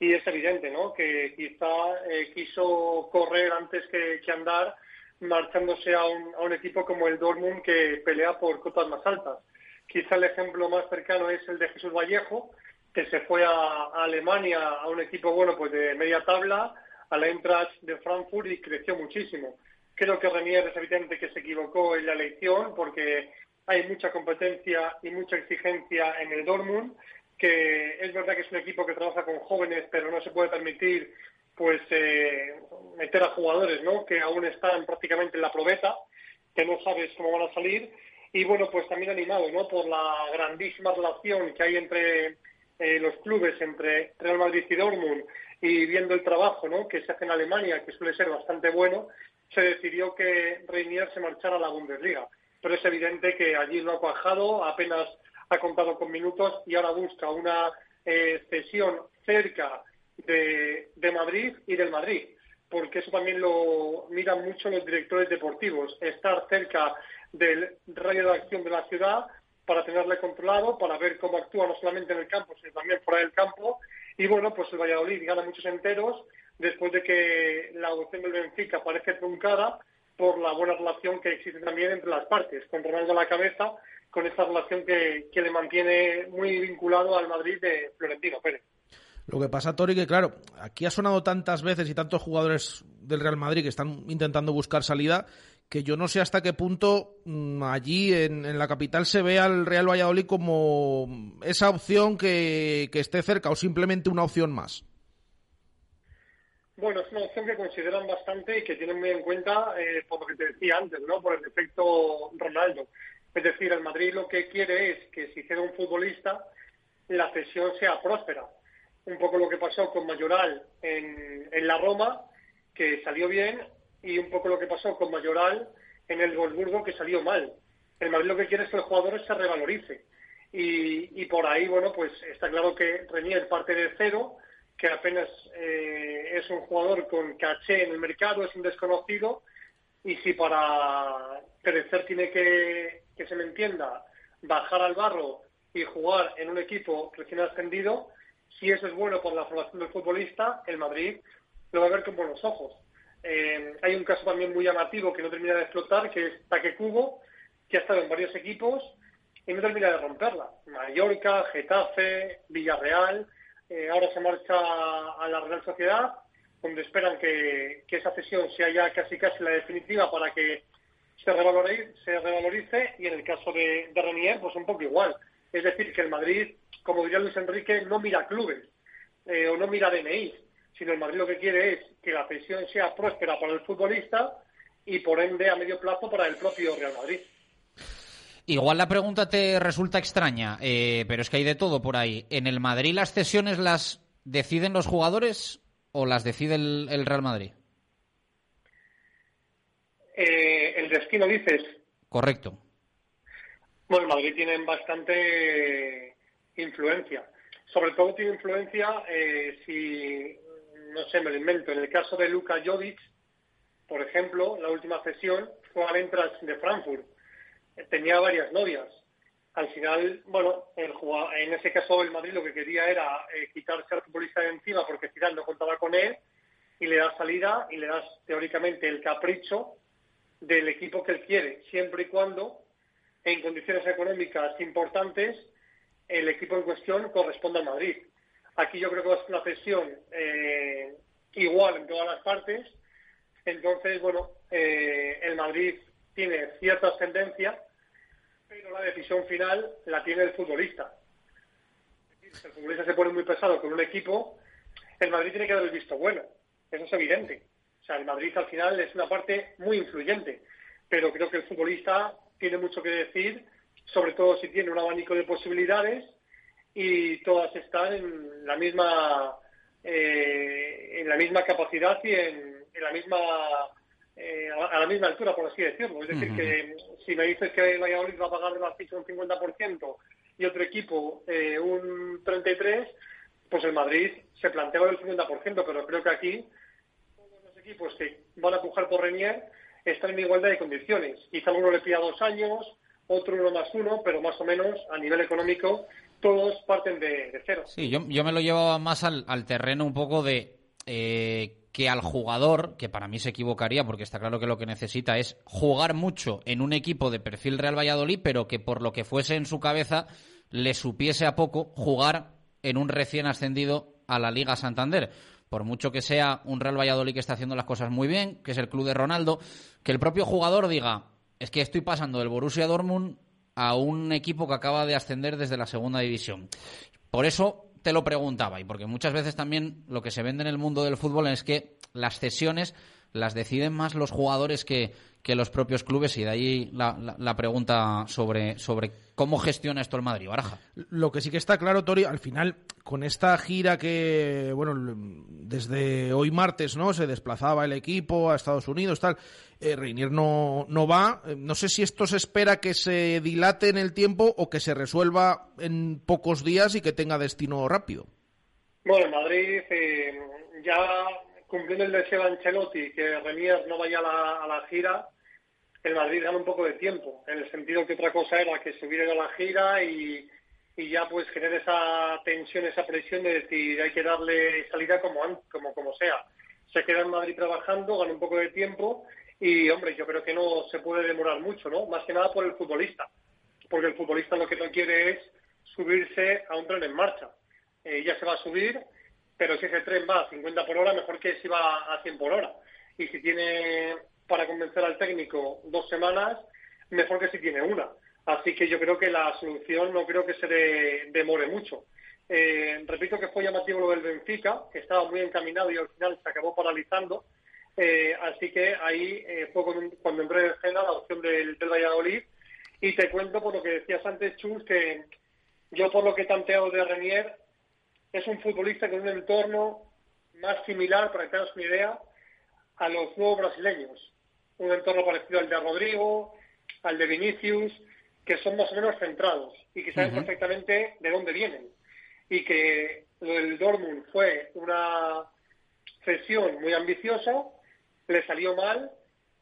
y es evidente ¿no? que quizá eh, quiso correr antes que, andar marchándose a un, a un equipo como el Dortmund que pelea por cotas más altas. Quizá el ejemplo más cercano es el de Jesús Vallejo, que se fue a, a Alemania a un equipo bueno pues de media tabla, a la Eintracht de Frankfurt y creció muchísimo. Creo que Renier es evidente que se equivocó en la elección porque hay mucha competencia y mucha exigencia en el Dortmund, que es verdad que es un equipo que trabaja con jóvenes, pero no se puede permitir pues eh, meter a jugadores ¿no? que aún están prácticamente en la probeta, que no sabes cómo van a salir. Y bueno, pues también animado ¿no? por la grandísima relación que hay entre eh, los clubes, entre Real Madrid y Dortmund, y viendo el trabajo que se hace en Alemania, que suele ser bastante bueno, se decidió que Reinier se marchara a la Bundesliga. Pero es evidente que allí no ha cuajado, apenas ha contado con minutos y ahora busca una eh, cerca de, de Madrid y del Madrid, porque eso también lo miran mucho los directores deportivos, estar cerca del radio de acción de la ciudad para tenerle controlado, para ver cómo actúa no solamente en el campo, sino también fuera del campo. Y bueno, pues el Valladolid gana muchos enteros después de que la opción del Benfica parece truncada por la buena relación que existe también entre las partes, con Ronaldo a la cabeza, con esta relación que, que le mantiene muy vinculado al Madrid de Florentino Pérez. Lo que pasa, Tori, que claro, aquí ha sonado tantas veces y tantos jugadores del Real Madrid que están intentando buscar salida que yo no sé hasta qué punto mmm, allí en, en, la capital se ve al Real Valladolid como esa opción que, que, esté cerca o simplemente una opción más. Bueno, es una opción que consideran bastante y que tienen muy en cuenta eh, por lo que te decía antes, ¿no? Por el efecto Ronaldo. Es decir, el Madrid lo que quiere es que si queda un futbolista, la cesión sea próspera. Un poco lo que pasó con Mayoral en, en la Roma, que salió bien, y un poco lo que pasó con Mayoral en el Wolfsburgo, que salió mal. El Madrid lo que quiere es que el jugador se revalorice. Y, por ahí, bueno, pues está claro que Renier parte de cero, que apenas eh, es un jugador con caché en el mercado, es un desconocido, y si para crecer tiene que, que se me entienda, bajar al barro y jugar en un equipo recién ascendido, si eso es bueno para la formación del futbolista, el Madrid lo va a ver con buenos ojos. Eh, hay un caso también muy llamativo que no termina de explotar, que es Taque Cubo, que ha estado en varios equipos y no termina de romperla. Mallorca, Getafe, Villarreal, eh, ahora se marcha a la Real Sociedad, donde esperan que, que, esa cesión sea ya casi casi la definitiva para que se revalorice, se revalorice y en el caso de, de Renier, pues un poco igual. Es decir, que el Madrid, como diría Luis Enrique, no mira clubes eh, o no mira DNI, sino el Madrid lo que quiere es que la cesión sea próspera para el futbolista y por ende a medio plazo para el propio Real Madrid. Igual la pregunta te resulta extraña, eh, pero es que hay de todo por ahí. ¿En el Madrid las cesiones las deciden los jugadores o las decide el, el Real Madrid? Eh, el destino, dices. Correcto. Bueno, el Madrid tiene bastante influencia. Sobre todo tiene influencia eh, si, no sé, me lo invento. En el caso de Luka Jovic, por ejemplo, la última sesión fue al Entras de Frankfurt. Tenía varias novias. Al final, bueno, el jugador- en ese caso el Madrid lo que quería era eh, quitarse al futbolista de encima porque Zidane no contaba con él y le das salida y le das teóricamente el capricho del equipo que él quiere, siempre y cuando en condiciones económicas importantes el equipo en cuestión corresponda al Madrid. Aquí yo creo que es una cesión eh, igual en todas las partes. Entonces, bueno, eh, el Madrid tiene cierta ascendencia, pero la decisión final la tiene el futbolista. Si el futbolista se pone muy pesado con un equipo, el Madrid tiene que dar el visto bueno. Eso es evidente. O sea, el Madrid al final es una parte muy influyente, pero creo que el futbolista tiene mucho que decir, sobre todo si tiene un abanico de posibilidades y todas están en la misma eh, en la misma capacidad y en, en la misma eh, a la misma altura, por así decirlo. Es decir, que si me dices que Valladolid va a pagar de la ficha un 50% y otro equipo eh, un 33%, pues el Madrid se plantea el 50%, pero creo que aquí todos los equipos que van a pujar por Renier están en igualdad de condiciones. Quizá uno le pida dos años, otro uno más uno, pero más o menos a nivel económico todos parten de, cero. Sí, yo, yo me lo llevaba más al, al terreno un poco de eh, que al jugador, que para mí se equivocaría porque está claro que lo que necesita es jugar mucho en un equipo de perfil Real Valladolid, pero que por lo que fuese en su cabeza le supiese a poco jugar en un recién ascendido a la Liga Santander. Por mucho que sea un Real Valladolid que está haciendo las cosas muy bien, que es el club de Ronaldo, que el propio jugador diga, es que estoy pasando del Borussia Dortmund a un equipo que acaba de ascender desde la segunda división. Por eso te lo preguntaba y porque muchas veces también lo que se vende en el mundo del fútbol es que las cesiones las deciden más los jugadores que, que los propios clubes y de ahí la, la- la pregunta sobre, sobre cómo gestiona esto el Madrid, Baraja. Lo que sí que está claro, Tori, al final, con esta gira que, bueno, desde hoy martes, ¿no? Se desplazaba el equipo a Estados Unidos, tal. Eh, Reinier no, no va. Eh, No sé si esto se espera que se dilate en el tiempo o que se resuelva en pocos días y que tenga destino rápido. Bueno, en Madrid eh, ya cumpliendo el deseo de Ancelotti que Renier no vaya a la, gira, el Madrid gana un poco de tiempo, en el sentido que otra cosa era que se a la gira y, ya pues genera esa tensión, esa presión de decir hay que darle salida como, como, como sea. Se queda en Madrid trabajando, gana un poco de tiempo y, hombre, yo creo que no se puede demorar mucho, ¿no? Más que nada por el futbolista, porque el futbolista lo que no quiere es subirse a un tren en marcha. Eh, ya se va a subir, pero si ese tren va a 50 por hora, mejor que si va a 100 por hora. Y si tiene para convencer al técnico dos semanas, mejor que si tiene una. Así que yo creo que la solución no creo que se de- demore mucho. Eh, repito que fue llamativo lo del Benfica, que estaba muy encaminado y al final se acabó paralizando. Eh, así que ahí eh, fue cuando, cuando entró en escena la opción del, del Valladolid. Y te cuento por lo que decías antes, Chus, que yo por lo que he tanteado de Renier, es un futbolista con un entorno más similar, para que te hagas una idea, a los nuevos brasileños. Un entorno parecido al de Rodrigo, al de Vinicius, que son más o menos centrados y que saben perfectamente de dónde vienen. Y que lo del Dortmund fue una cesión muy ambiciosa, le salió mal,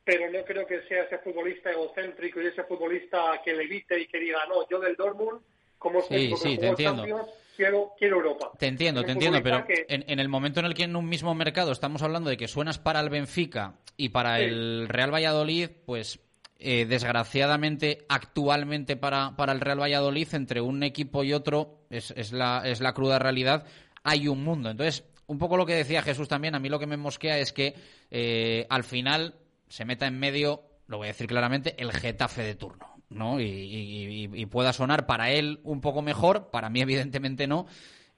pero no creo que sea ese futbolista egocéntrico y ese futbolista que le evite y que diga, no, yo del Dortmund, como Sí, sí, te entiendo. Quiero, quiero Europa. Te entiendo, te entiendo, pero que- en, en el momento en el que en un mismo mercado estamos hablando de que suenas para el Benfica y para Sí. el Real Valladolid, pues eh, desgraciadamente, actualmente para, para el Real Valladolid, entre un equipo y otro, es, es, la, es la cruda realidad, hay un mundo. Entonces, un poco lo que decía Jesús también, a mí lo que me mosquea es que eh, al final se meta en medio, lo voy a decir claramente, el Getafe de turno. ¿No? Y, y- y- y pueda sonar para él un poco mejor, para mí evidentemente no,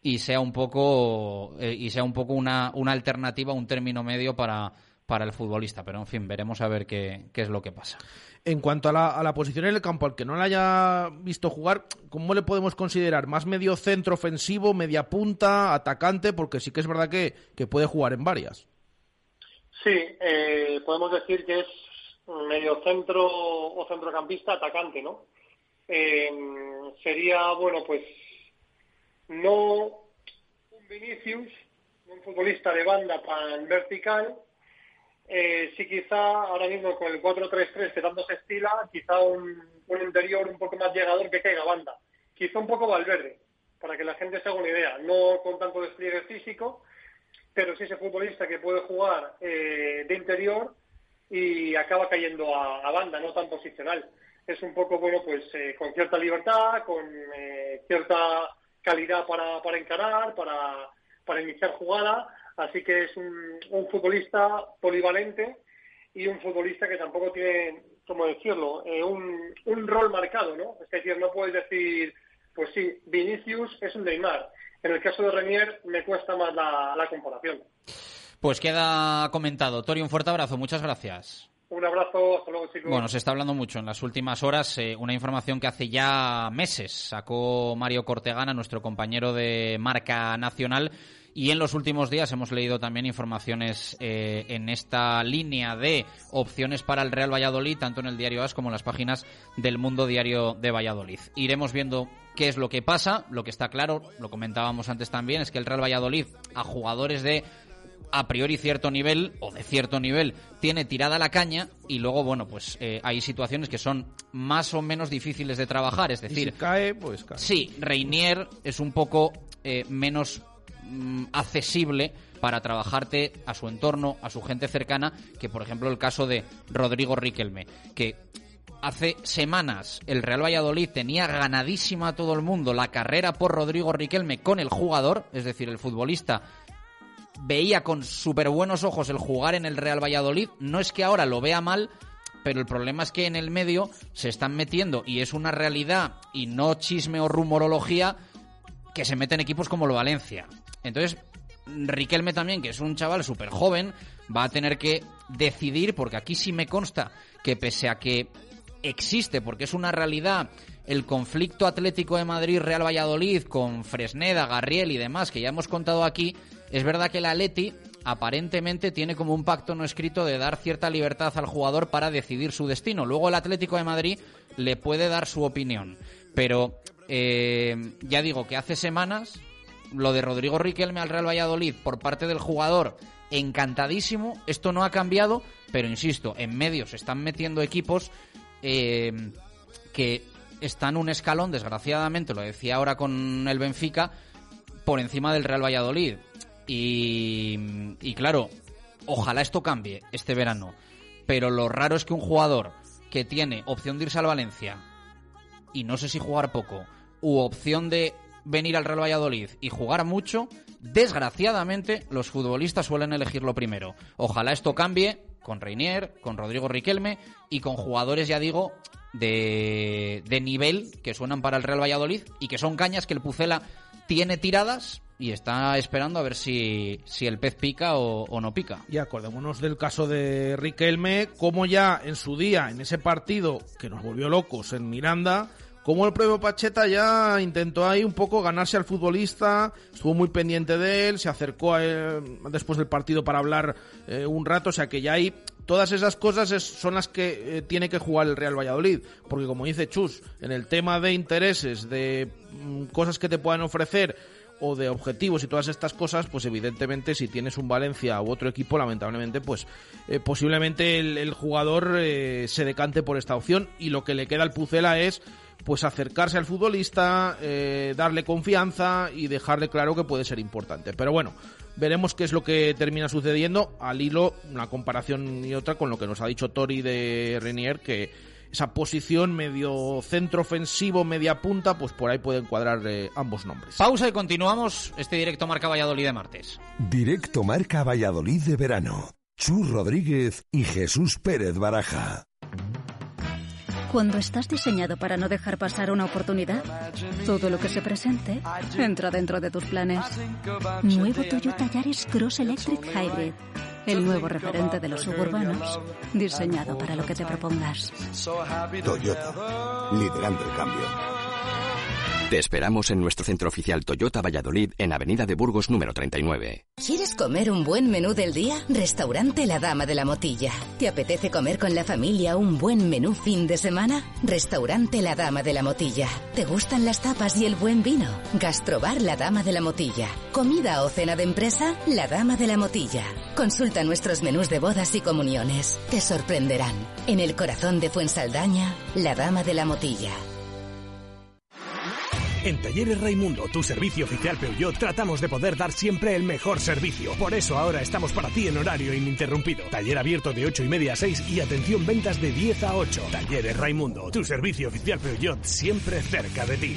y sea un poco eh, y sea un poco una, una alternativa, un término medio para, para el futbolista. Pero en fin, veremos a ver qué, qué es lo que pasa. En cuanto a la, a la posición en el campo, al que no la haya visto jugar, ¿cómo le podemos considerar? ¿Más medio centro ofensivo, media punta, atacante? Porque sí que es verdad que, que puede jugar en varias. Sí, eh, podemos decir que es medio centro o centrocampista atacante, ¿no? Eh, sería, bueno, pues no un Vinicius, un futbolista de banda tan vertical, eh, sí quizá ahora mismo con el 4-3-3 que tanto se estila, quizá un, un, interior un poco más llegador que caiga banda. Quizá un poco Valverde, para que la gente se haga una idea. No con tanto despliegue físico, pero sí ese futbolista que puede jugar eh, de interior y acaba cayendo a, a, banda, no tan posicional. Es un poco, bueno, pues eh, con cierta libertad, con eh, cierta calidad para, para encarar, para, para iniciar jugada Así que es un, un futbolista polivalente y un futbolista que tampoco tiene, ¿cómo decirlo?, eh, un, un rol marcado, ¿no? Es decir, no puedes decir, pues sí, Vinicius es un Neymar. En el caso de Renier me cuesta más la, la comparación. Pues queda comentado. Tori, un fuerte abrazo. Muchas gracias. Un abrazo, hasta luego, chicos. Bueno, se está hablando mucho en las últimas horas. Eh, una información que hace ya meses sacó Mario Cortegana, nuestro compañero de marca nacional. Y en los últimos días hemos leído también informaciones eh, en esta línea de opciones para el Real Valladolid, tanto en el diario AS como en las páginas del Mundo Diario de Valladolid. Iremos viendo qué es lo que pasa. Lo que está claro, lo comentábamos antes también, es que el Real Valladolid a jugadores de a priori cierto nivel o de cierto nivel tiene tirada la caña y luego bueno pues eh, hay situaciones que son más o menos difíciles de trabajar es decir si cae pues cae. sí Reinier es un poco eh, menos mm, accesible para trabajarte a su entorno a su gente cercana que por ejemplo el caso de Rodrigo Riquelme que hace semanas el Real Valladolid tenía ganadísima a todo el mundo la carrera por Rodrigo Riquelme con el jugador, es decir, el futbolista veía con súper buenos ojos el jugar en el Real Valladolid. No es que ahora lo vea mal, pero el problema es que en el medio se están metiendo, y es una realidad, y no chisme o rumorología, que se meten equipos como lo Valencia. Entonces, Riquelme también, que es un chaval súper joven, va a tener que decidir, porque aquí sí me consta que pese a que existe, porque es una realidad, el conflicto Atlético de Madrid-Real Valladolid con Fresneda, Garriel y demás, que ya hemos contado aquí, es verdad que el Atleti aparentemente tiene como un pacto no escrito de dar cierta libertad al jugador para decidir su destino. Luego el Atlético de Madrid le puede dar su opinión. Pero eh, ya digo que hace semanas lo de Rodrigo Riquelme al Real Valladolid por parte del jugador encantadísimo. Esto no ha cambiado, pero insisto, en medio se están metiendo equipos eh, que están un escalón, desgraciadamente, lo decía ahora con el Benfica, por encima del Real Valladolid. Y, y, claro, ojalá esto cambie este verano. Pero lo raro es que un jugador que tiene opción de irse al Valencia y no sé si jugar poco, u opción de venir al Real Valladolid y jugar mucho, desgraciadamente los futbolistas suelen elegirlo primero. Ojalá esto cambie con Reinier, con Rodrigo Riquelme y con jugadores, ya digo, de, de nivel que suenan para el Real Valladolid y que son cañas que el Pucela tiene tiradas y está esperando a ver si, si el pez pica o, no pica. Y acordémonos del caso de Riquelme, como ya en su día, en ese partido que nos volvió locos en Miranda, como el propio Pacheta ya intentó ahí un poco ganarse al futbolista, estuvo muy pendiente de él, se acercó después del partido para hablar eh, un rato, o sea que ya hay todas esas cosas es, son las que eh, tiene que jugar el Real Valladolid, porque como dice Chus, en el tema de intereses, de mm, cosas que te puedan ofrecer, o de objetivos y todas estas cosas, pues evidentemente si tienes un Valencia u otro equipo, lamentablemente, pues eh, posiblemente el, jugador eh, se decante por esta opción y lo que le queda al Pucela es pues acercarse al futbolista, eh, darle confianza y dejarle claro que puede ser importante. Pero bueno, veremos qué es lo que termina sucediendo al hilo, una comparación y otra con lo que nos ha dicho Tori de Renier, que esa posición medio centro ofensivo, media punta, pues por ahí pueden cuadrar eh, ambos nombres. Pausa y continuamos este directo Marca Valladolid de martes. Directo Marca Valladolid de verano. Chus Rodríguez y Jesús Pérez Baraja. Cuando estás diseñado para no dejar pasar una oportunidad, todo lo que se presente entra dentro de tus planes. Nuevo Toyota Yaris Cross Electric Hybrid. El nuevo referente de los suburbanos, diseñado para lo que te propongas. Toyota, liderando el cambio. Te esperamos en nuestro centro oficial Toyota Valladolid en Avenida de Burgos número 39. ¿Quieres comer un buen menú del día? Restaurante La Dama de la Motilla. ¿Te apetece comer con la familia un buen menú fin de semana? Restaurante La Dama de la Motilla. ¿Te gustan las tapas y el buen vino? Gastrobar La Dama de la Motilla. ¿Comida o cena de empresa? La Dama de la Motilla. Consulta nuestros menús de bodas y comuniones. Te sorprenderán. En el corazón de Fuensaldaña, La Dama de la Motilla. En Talleres Raimundo, tu servicio oficial Peugeot, tratamos de poder dar siempre el mejor servicio. Por eso ahora estamos para ti en horario ininterrumpido. Taller abierto de 8 y media a 6 y atención ventas de 10 a 8. Talleres Raimundo, tu servicio oficial Peugeot, siempre cerca de ti.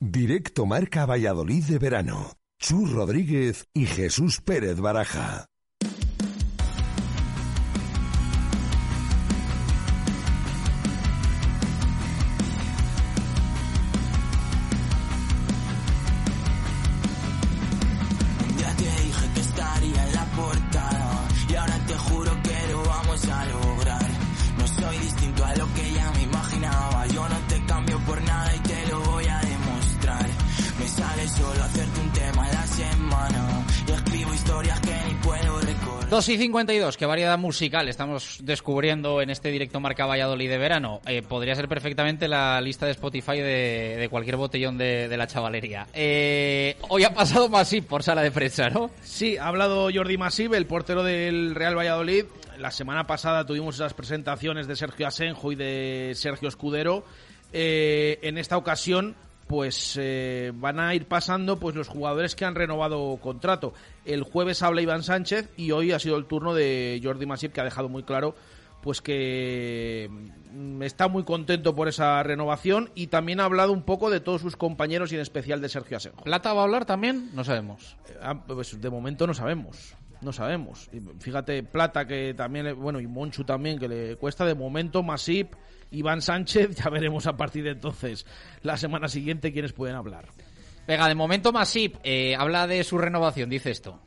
Directo Marca Valladolid de verano. Chus Rodríguez y Jesús Pérez Baraja. 2 y 52, qué variedad musical estamos descubriendo en este directo Marca Valladolid de verano. Eh, podría ser perfectamente la lista de Spotify de, de cualquier botellón de, de la chavalería. Eh, hoy ha pasado Masip por sala de prensa, ¿no? Sí, ha hablado Jordi Masip, el portero del Real Valladolid. La semana pasada tuvimos esas presentaciones de Sergio Asenjo y de Sergio Escudero. Eh, en esta ocasión, pues eh, van a ir pasando pues los jugadores que han renovado contrato. El jueves habla Iván Sánchez y hoy ha sido el turno de Jordi Masip, que ha dejado muy claro pues que mm, está muy contento por esa renovación y también ha hablado un poco de todos sus compañeros y en especial de Sergio Asenjo. ¿Plata va a hablar también? No sabemos. Ah, pues de momento no sabemos. No sabemos. Fíjate, Plata, que también, bueno, y Monchu también, que le cuesta de momento, Masip, Iván Sánchez, ya veremos a partir de entonces, la semana siguiente, quiénes pueden hablar. Venga, de momento Masip eh, habla de su renovación, dice esto.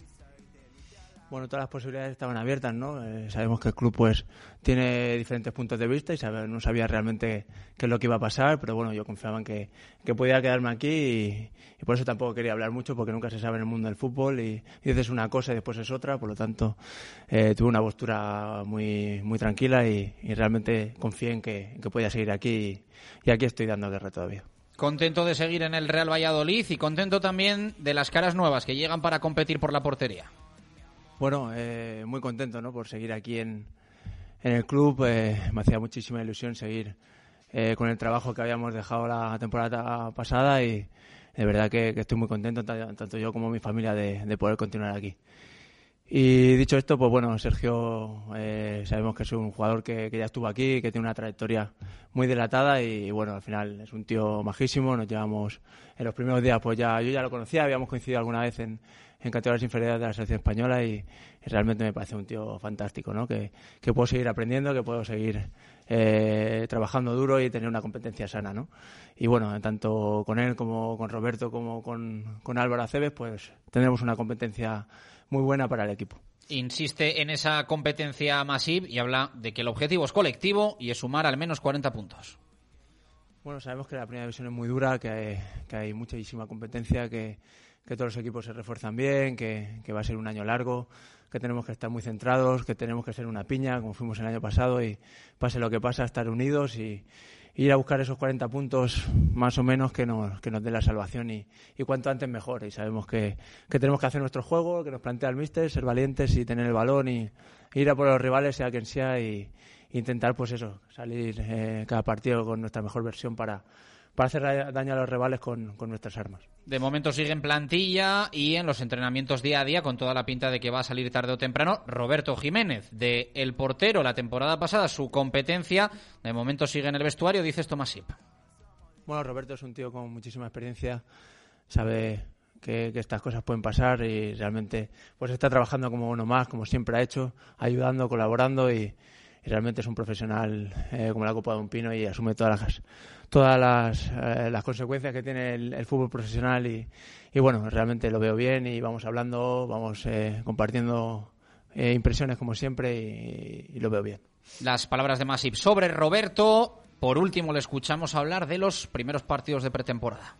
Bueno, todas las posibilidades estaban abiertas, ¿no? Eh, sabemos que el club pues tiene diferentes puntos de vista y sabe- no sabía realmente qué es lo que iba a pasar, pero bueno, yo confiaba en que, que podía quedarme aquí y, por eso tampoco quería hablar mucho porque nunca se sabe en el mundo del fútbol y, y dices una cosa y después es otra, por lo tanto eh, tuve una postura muy, muy tranquila y, realmente confié en que, en que podía seguir aquí y aquí estoy dando guerra todavía. Contento de seguir en el Real Valladolid y contento también de las caras nuevas que llegan para competir por la portería. Bueno, eh, muy contento ¿no? por seguir aquí en, en el club. eh, me hacía muchísima ilusión seguir eh, con el trabajo que habíamos dejado la temporada pasada y de verdad que, estoy muy contento, ta- tanto yo como mi familia, de, de poder continuar aquí. Y dicho esto, pues bueno, Sergio, eh, sabemos que es un jugador que, que ya estuvo aquí, que tiene una trayectoria muy dilatada y, bueno, al final es un tío majísimo, nos llevamos en los primeros días, pues ya yo ya lo conocía, habíamos coincidido alguna vez en, en categorías inferiores de la selección española y, y realmente me parece un tío fantástico, ¿no? Que, que puedo seguir aprendiendo, que puedo seguir eh, trabajando duro y tener una competencia sana, ¿no? Y bueno, tanto con él como con Roberto como con, con Álvaro Aceves, pues tendremos una competencia muy buena para el equipo. Insiste en esa competencia Masip y habla de que el objetivo es colectivo y es sumar al menos 40 puntos. Bueno, sabemos que la primera división es muy dura, que hay, que hay muchísima competencia, que, que todos los equipos se refuerzan bien, que, que va a ser un año largo, que tenemos que estar muy centrados, que tenemos que ser una piña, como fuimos el año pasado, y pase lo que pase, estar unidos y, ir a buscar esos 40 puntos más o menos que nos, que nos den la salvación y, y cuanto antes mejor. Y sabemos que, que, tenemos que hacer nuestro juego, que nos plantea el míster, ser valientes y tener el balón y, ir a por los rivales, sea quien sea, y, intentar, pues eso, salir eh, cada partido con nuestra mejor versión para, para hacer daño a los rivales con, con, nuestras armas. De momento sigue en plantilla y en los entrenamientos día a día, con toda la pinta de que va a salir tarde o temprano, Roberto Jiménez, de el portero la temporada pasada, su competencia, de momento sigue en el vestuario, dice Tomasip. Bueno, Roberto es un tío con muchísima experiencia, sabe que, que, estas cosas pueden pasar y realmente pues está trabajando como uno más, como siempre ha hecho, ayudando, colaborando y, y realmente es un profesional eh, como la copa de un pino y asume todas las todas las, eh, las consecuencias que tiene el, el fútbol profesional y, y, bueno realmente lo veo bien y vamos hablando vamos eh, compartiendo eh, impresiones como siempre y, y, lo veo bien. Las palabras de Masip. Sobre Roberto por último le escuchamos hablar de los primeros partidos de pretemporada.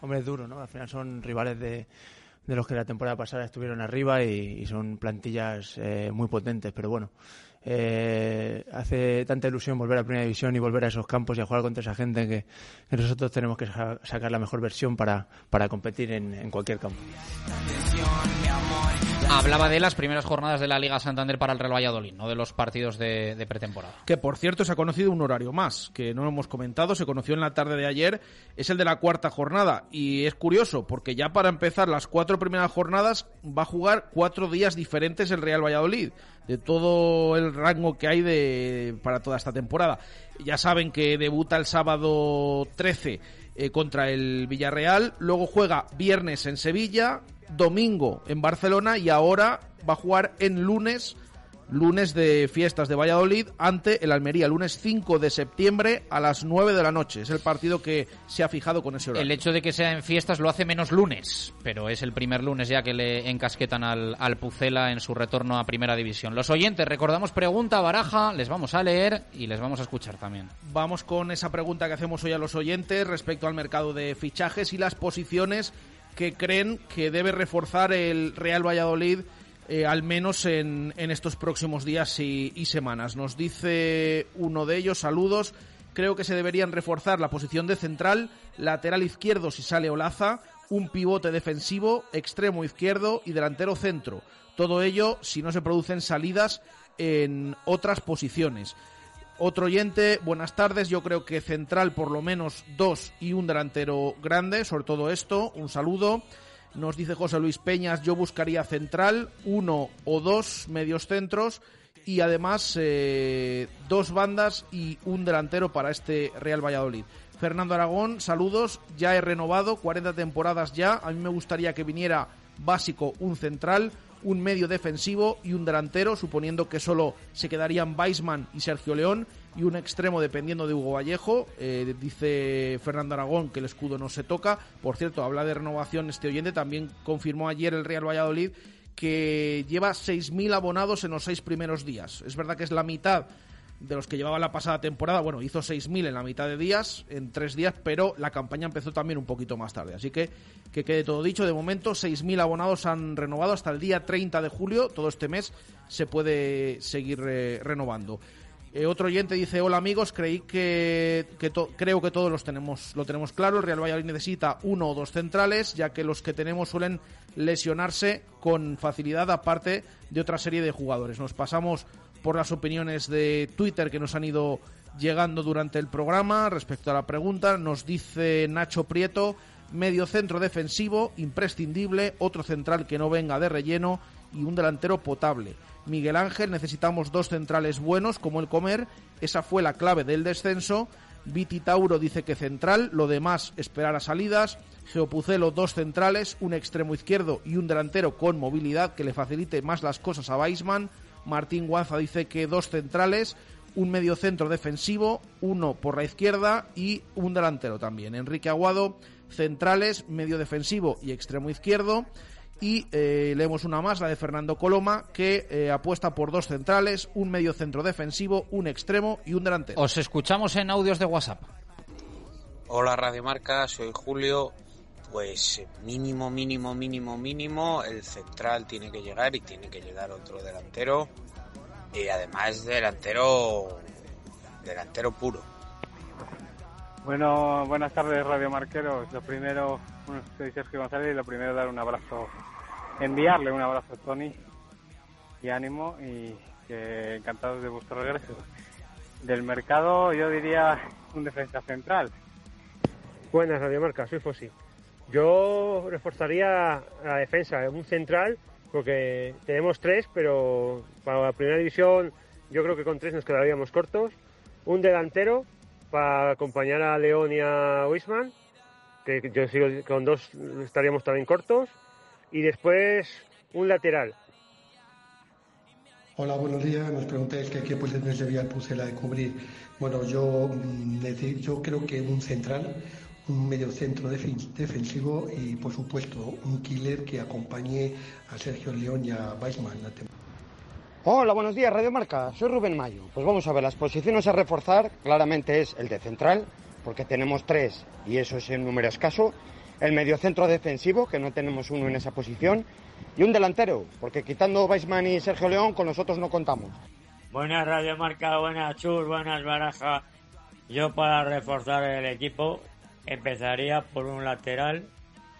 Hombre es duro no al final son rivales de de los que la temporada pasada estuvieron arriba y, y son plantillas eh, muy potentes, pero bueno, eh, hace tanta ilusión volver a Primera División y volver a esos campos y a jugar contra esa gente que, que nosotros tenemos que sacar la mejor versión para, para competir en, en cualquier campo. Hablaba de las primeras jornadas de la Liga Santander para el Real Valladolid, no de los partidos de, de, pretemporada. Que por cierto se ha conocido un horario más, que no lo hemos comentado, se conoció en la tarde de ayer, es el de la cuarta jornada. Y es curioso, porque ya para empezar las cuatro primeras jornadas va a jugar cuatro días diferentes el Real Valladolid, de todo el rango que hay de, para toda esta temporada. Ya saben que debuta el sábado 13 eh, contra el Villarreal, luego juega viernes en Sevilla, domingo en Barcelona y ahora va a jugar en lunes, lunes de fiestas de Valladolid, ante el Almería, lunes 5 de septiembre a las 9 de la noche. Es el partido que se ha fijado con ese horario. El hecho de que sea en fiestas lo hace menos lunes, pero es el primer lunes ya que le encasquetan al, al Pucela en su retorno a Primera División. Los oyentes, recordamos pregunta, baraja, les vamos a leer y les vamos a escuchar también. Vamos con esa pregunta que hacemos hoy a los oyentes respecto al mercado de fichajes y las posiciones que creen que debe reforzar el Real Valladolid eh, al menos en, en, estos próximos días y, y, semanas. Nos dice uno de ellos, saludos, creo que se deberían reforzar la posición de central, lateral izquierdo si sale Olaza, un pivote defensivo, extremo izquierdo y delantero centro. Todo ello si no se producen salidas en otras posiciones. Otro oyente, buenas tardes. Yo creo que central por lo menos dos y un delantero grande, sobre todo esto. Un saludo. Nos dice José Luis Peñas, yo buscaría central, uno o dos medios centros y además eh, dos bandas y un delantero para este Real Valladolid. Fernando Aragón, saludos, ya he renovado, 40 temporadas ya, a mí me gustaría que viniera básico un central, un medio defensivo y un delantero, suponiendo que solo se quedarían Weisman y Sergio León y un extremo dependiendo de Hugo Vallejo. Eh, dice Fernando Aragón que el escudo no se toca. Por cierto, habla de renovación este oyente. También confirmó ayer el Real Valladolid que lleva 6.000 abonados en los seis primeros días. Es verdad que es la mitad de los que llevaba la pasada temporada. Bueno, hizo 6.000 en la mitad de días, en tres días, pero la campaña empezó también un poquito más tarde. Así que que quede todo dicho. De momento, 6.000 abonados han renovado hasta el día 30 de julio. Todo este mes se puede seguir eh, renovando. Eh, otro oyente dice, hola amigos, creí que, que creo que todos los tenemos, lo tenemos claro. El Real Valladolid necesita uno o dos centrales, ya que los que tenemos suelen lesionarse con facilidad, aparte de otra serie de jugadores. Nos pasamos por las opiniones de Twitter que nos han ido llegando durante el programa respecto a la pregunta. Nos dice Nacho Prieto, medio centro defensivo, imprescindible, otro central que no venga de relleno y un delantero potable. Miguel Ángel, necesitamos dos centrales buenos como el comer, esa fue la clave del descenso. Viti Tauro dice que central, lo demás esperar a salidas. Geopucelo, dos centrales, un extremo izquierdo y un delantero con movilidad que le facilite más las cosas a Weisman. Martín Guanza dice que dos centrales, un medio centro defensivo, uno por la izquierda y un delantero también. Enrique Aguado, centrales, medio defensivo y extremo izquierdo. Y eh, leemos una más, la de Fernando Coloma, que eh, apuesta por dos centrales, un medio centro defensivo, un extremo y un delantero. Os escuchamos en audios de WhatsApp. Hola Radio Marca, soy Julio. Pues mínimo, mínimo, mínimo, mínimo, el central tiene que llegar y tiene que llegar otro delantero. Y además delantero delantero puro. Bueno, buenas tardes, Radio Marqueros. Lo primero, bueno, soy Sergio González y lo primero dar un abrazo, enviarle un abrazo a Tony y ánimo y que encantados de vuestro regreso. Del mercado, yo diría un defensa central. Buenas, Radio Marca, soy Fossi. Yo reforzaría la defensa, un central, porque tenemos tres, pero para la primera división yo creo que con tres nos quedaríamos cortos. Un delantero para acompañar a León y a Wisman, que yo sigo con dos estaríamos también cortos. Y después un lateral. Hola, buenos días. Nos preguntáis qué equipo les debía el Pucela de cubrir. Bueno, yo, mm, yo creo que un central, un mediocentro defen- defensivo y, por supuesto, un killer que acompañe a Sergio León y a Weissman. Hola, buenos días, Radio Marca. Soy Rubén Mayo. Pues vamos a ver, las posiciones a reforzar claramente es el de central, porque tenemos tres y eso es en número escaso. El mediocentro defensivo, que no tenemos uno en esa posición. Y un delantero, porque quitando Weissman y Sergio León, con nosotros no contamos. Buenas Radio Marca, buenas Chur, buenas Baraja. Yo para reforzar el equipo empezaría por un lateral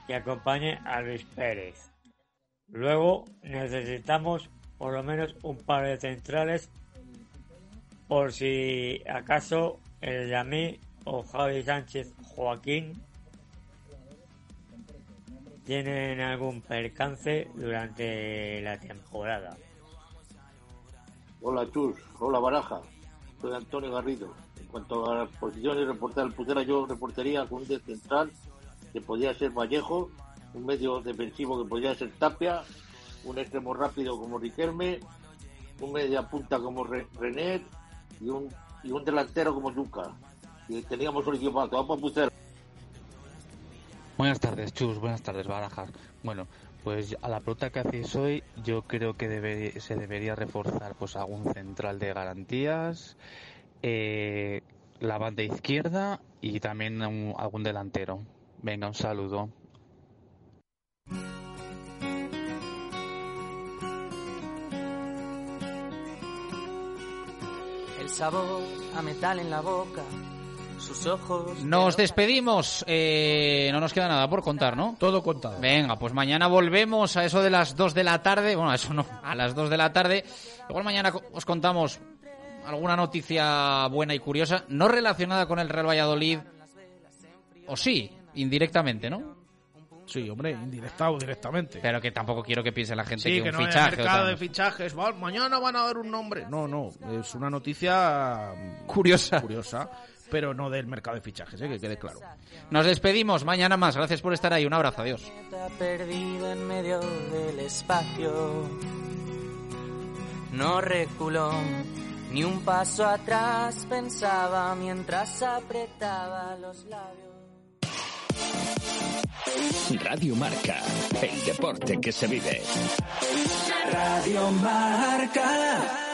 que acompañe a Luis Pérez. Luego necesitamos por lo menos un par de centrales por si acaso el Yamí o Javi Sánchez Joaquín tienen algún percance durante la temporada. Hola Chus, hola Baraja, soy Antonio Garrido. Cuanto a las posiciones reportar el Pucera, yo reportaría con un de central que podría ser Vallejo, un medio defensivo que podría ser Tapia, un extremo rápido como Riquelme, un media punta como Re- René y un, y un delantero como Luca. Y teníamos un equipo alto, vamos a Pucera. Buenas tardes, Chus. Buenas tardes, Barajas. Bueno, pues a la pregunta que hacéis hoy, yo creo que debe- se debería reforzar pues algún central de garantías, eh, la banda izquierda y también un- algún delantero. Venga, un saludo. El sabor a metal en la boca, sus ojos. Nos despedimos. Eh, no nos queda nada por contar, ¿no? Todo contado. Venga, pues mañana volvemos a eso de las 2 de la tarde. Bueno, a eso no, a las 2 de la tarde. Igual mañana os contamos alguna noticia buena y curiosa, no relacionada con el Real Valladolid. O sí, indirectamente, ¿no? Sí, hombre, indirectado directamente. Pero que tampoco quiero que piense la gente Sí, que, que un no fichaje. o mercado de fichajes. va, mañana van a dar un nombre. No, no, es una noticia mm, Curiosa. curiosa, pero no del mercado de fichajes, eh, que quede claro. Nos despedimos mañana más. Gracias por estar ahí. Un abrazo. Adiós. Está perdido en medio del espacio. No reculó ni un paso atrás, pensaba mientras apretaba los labios. Radio Marca, el deporte que se vive. Radio Marca.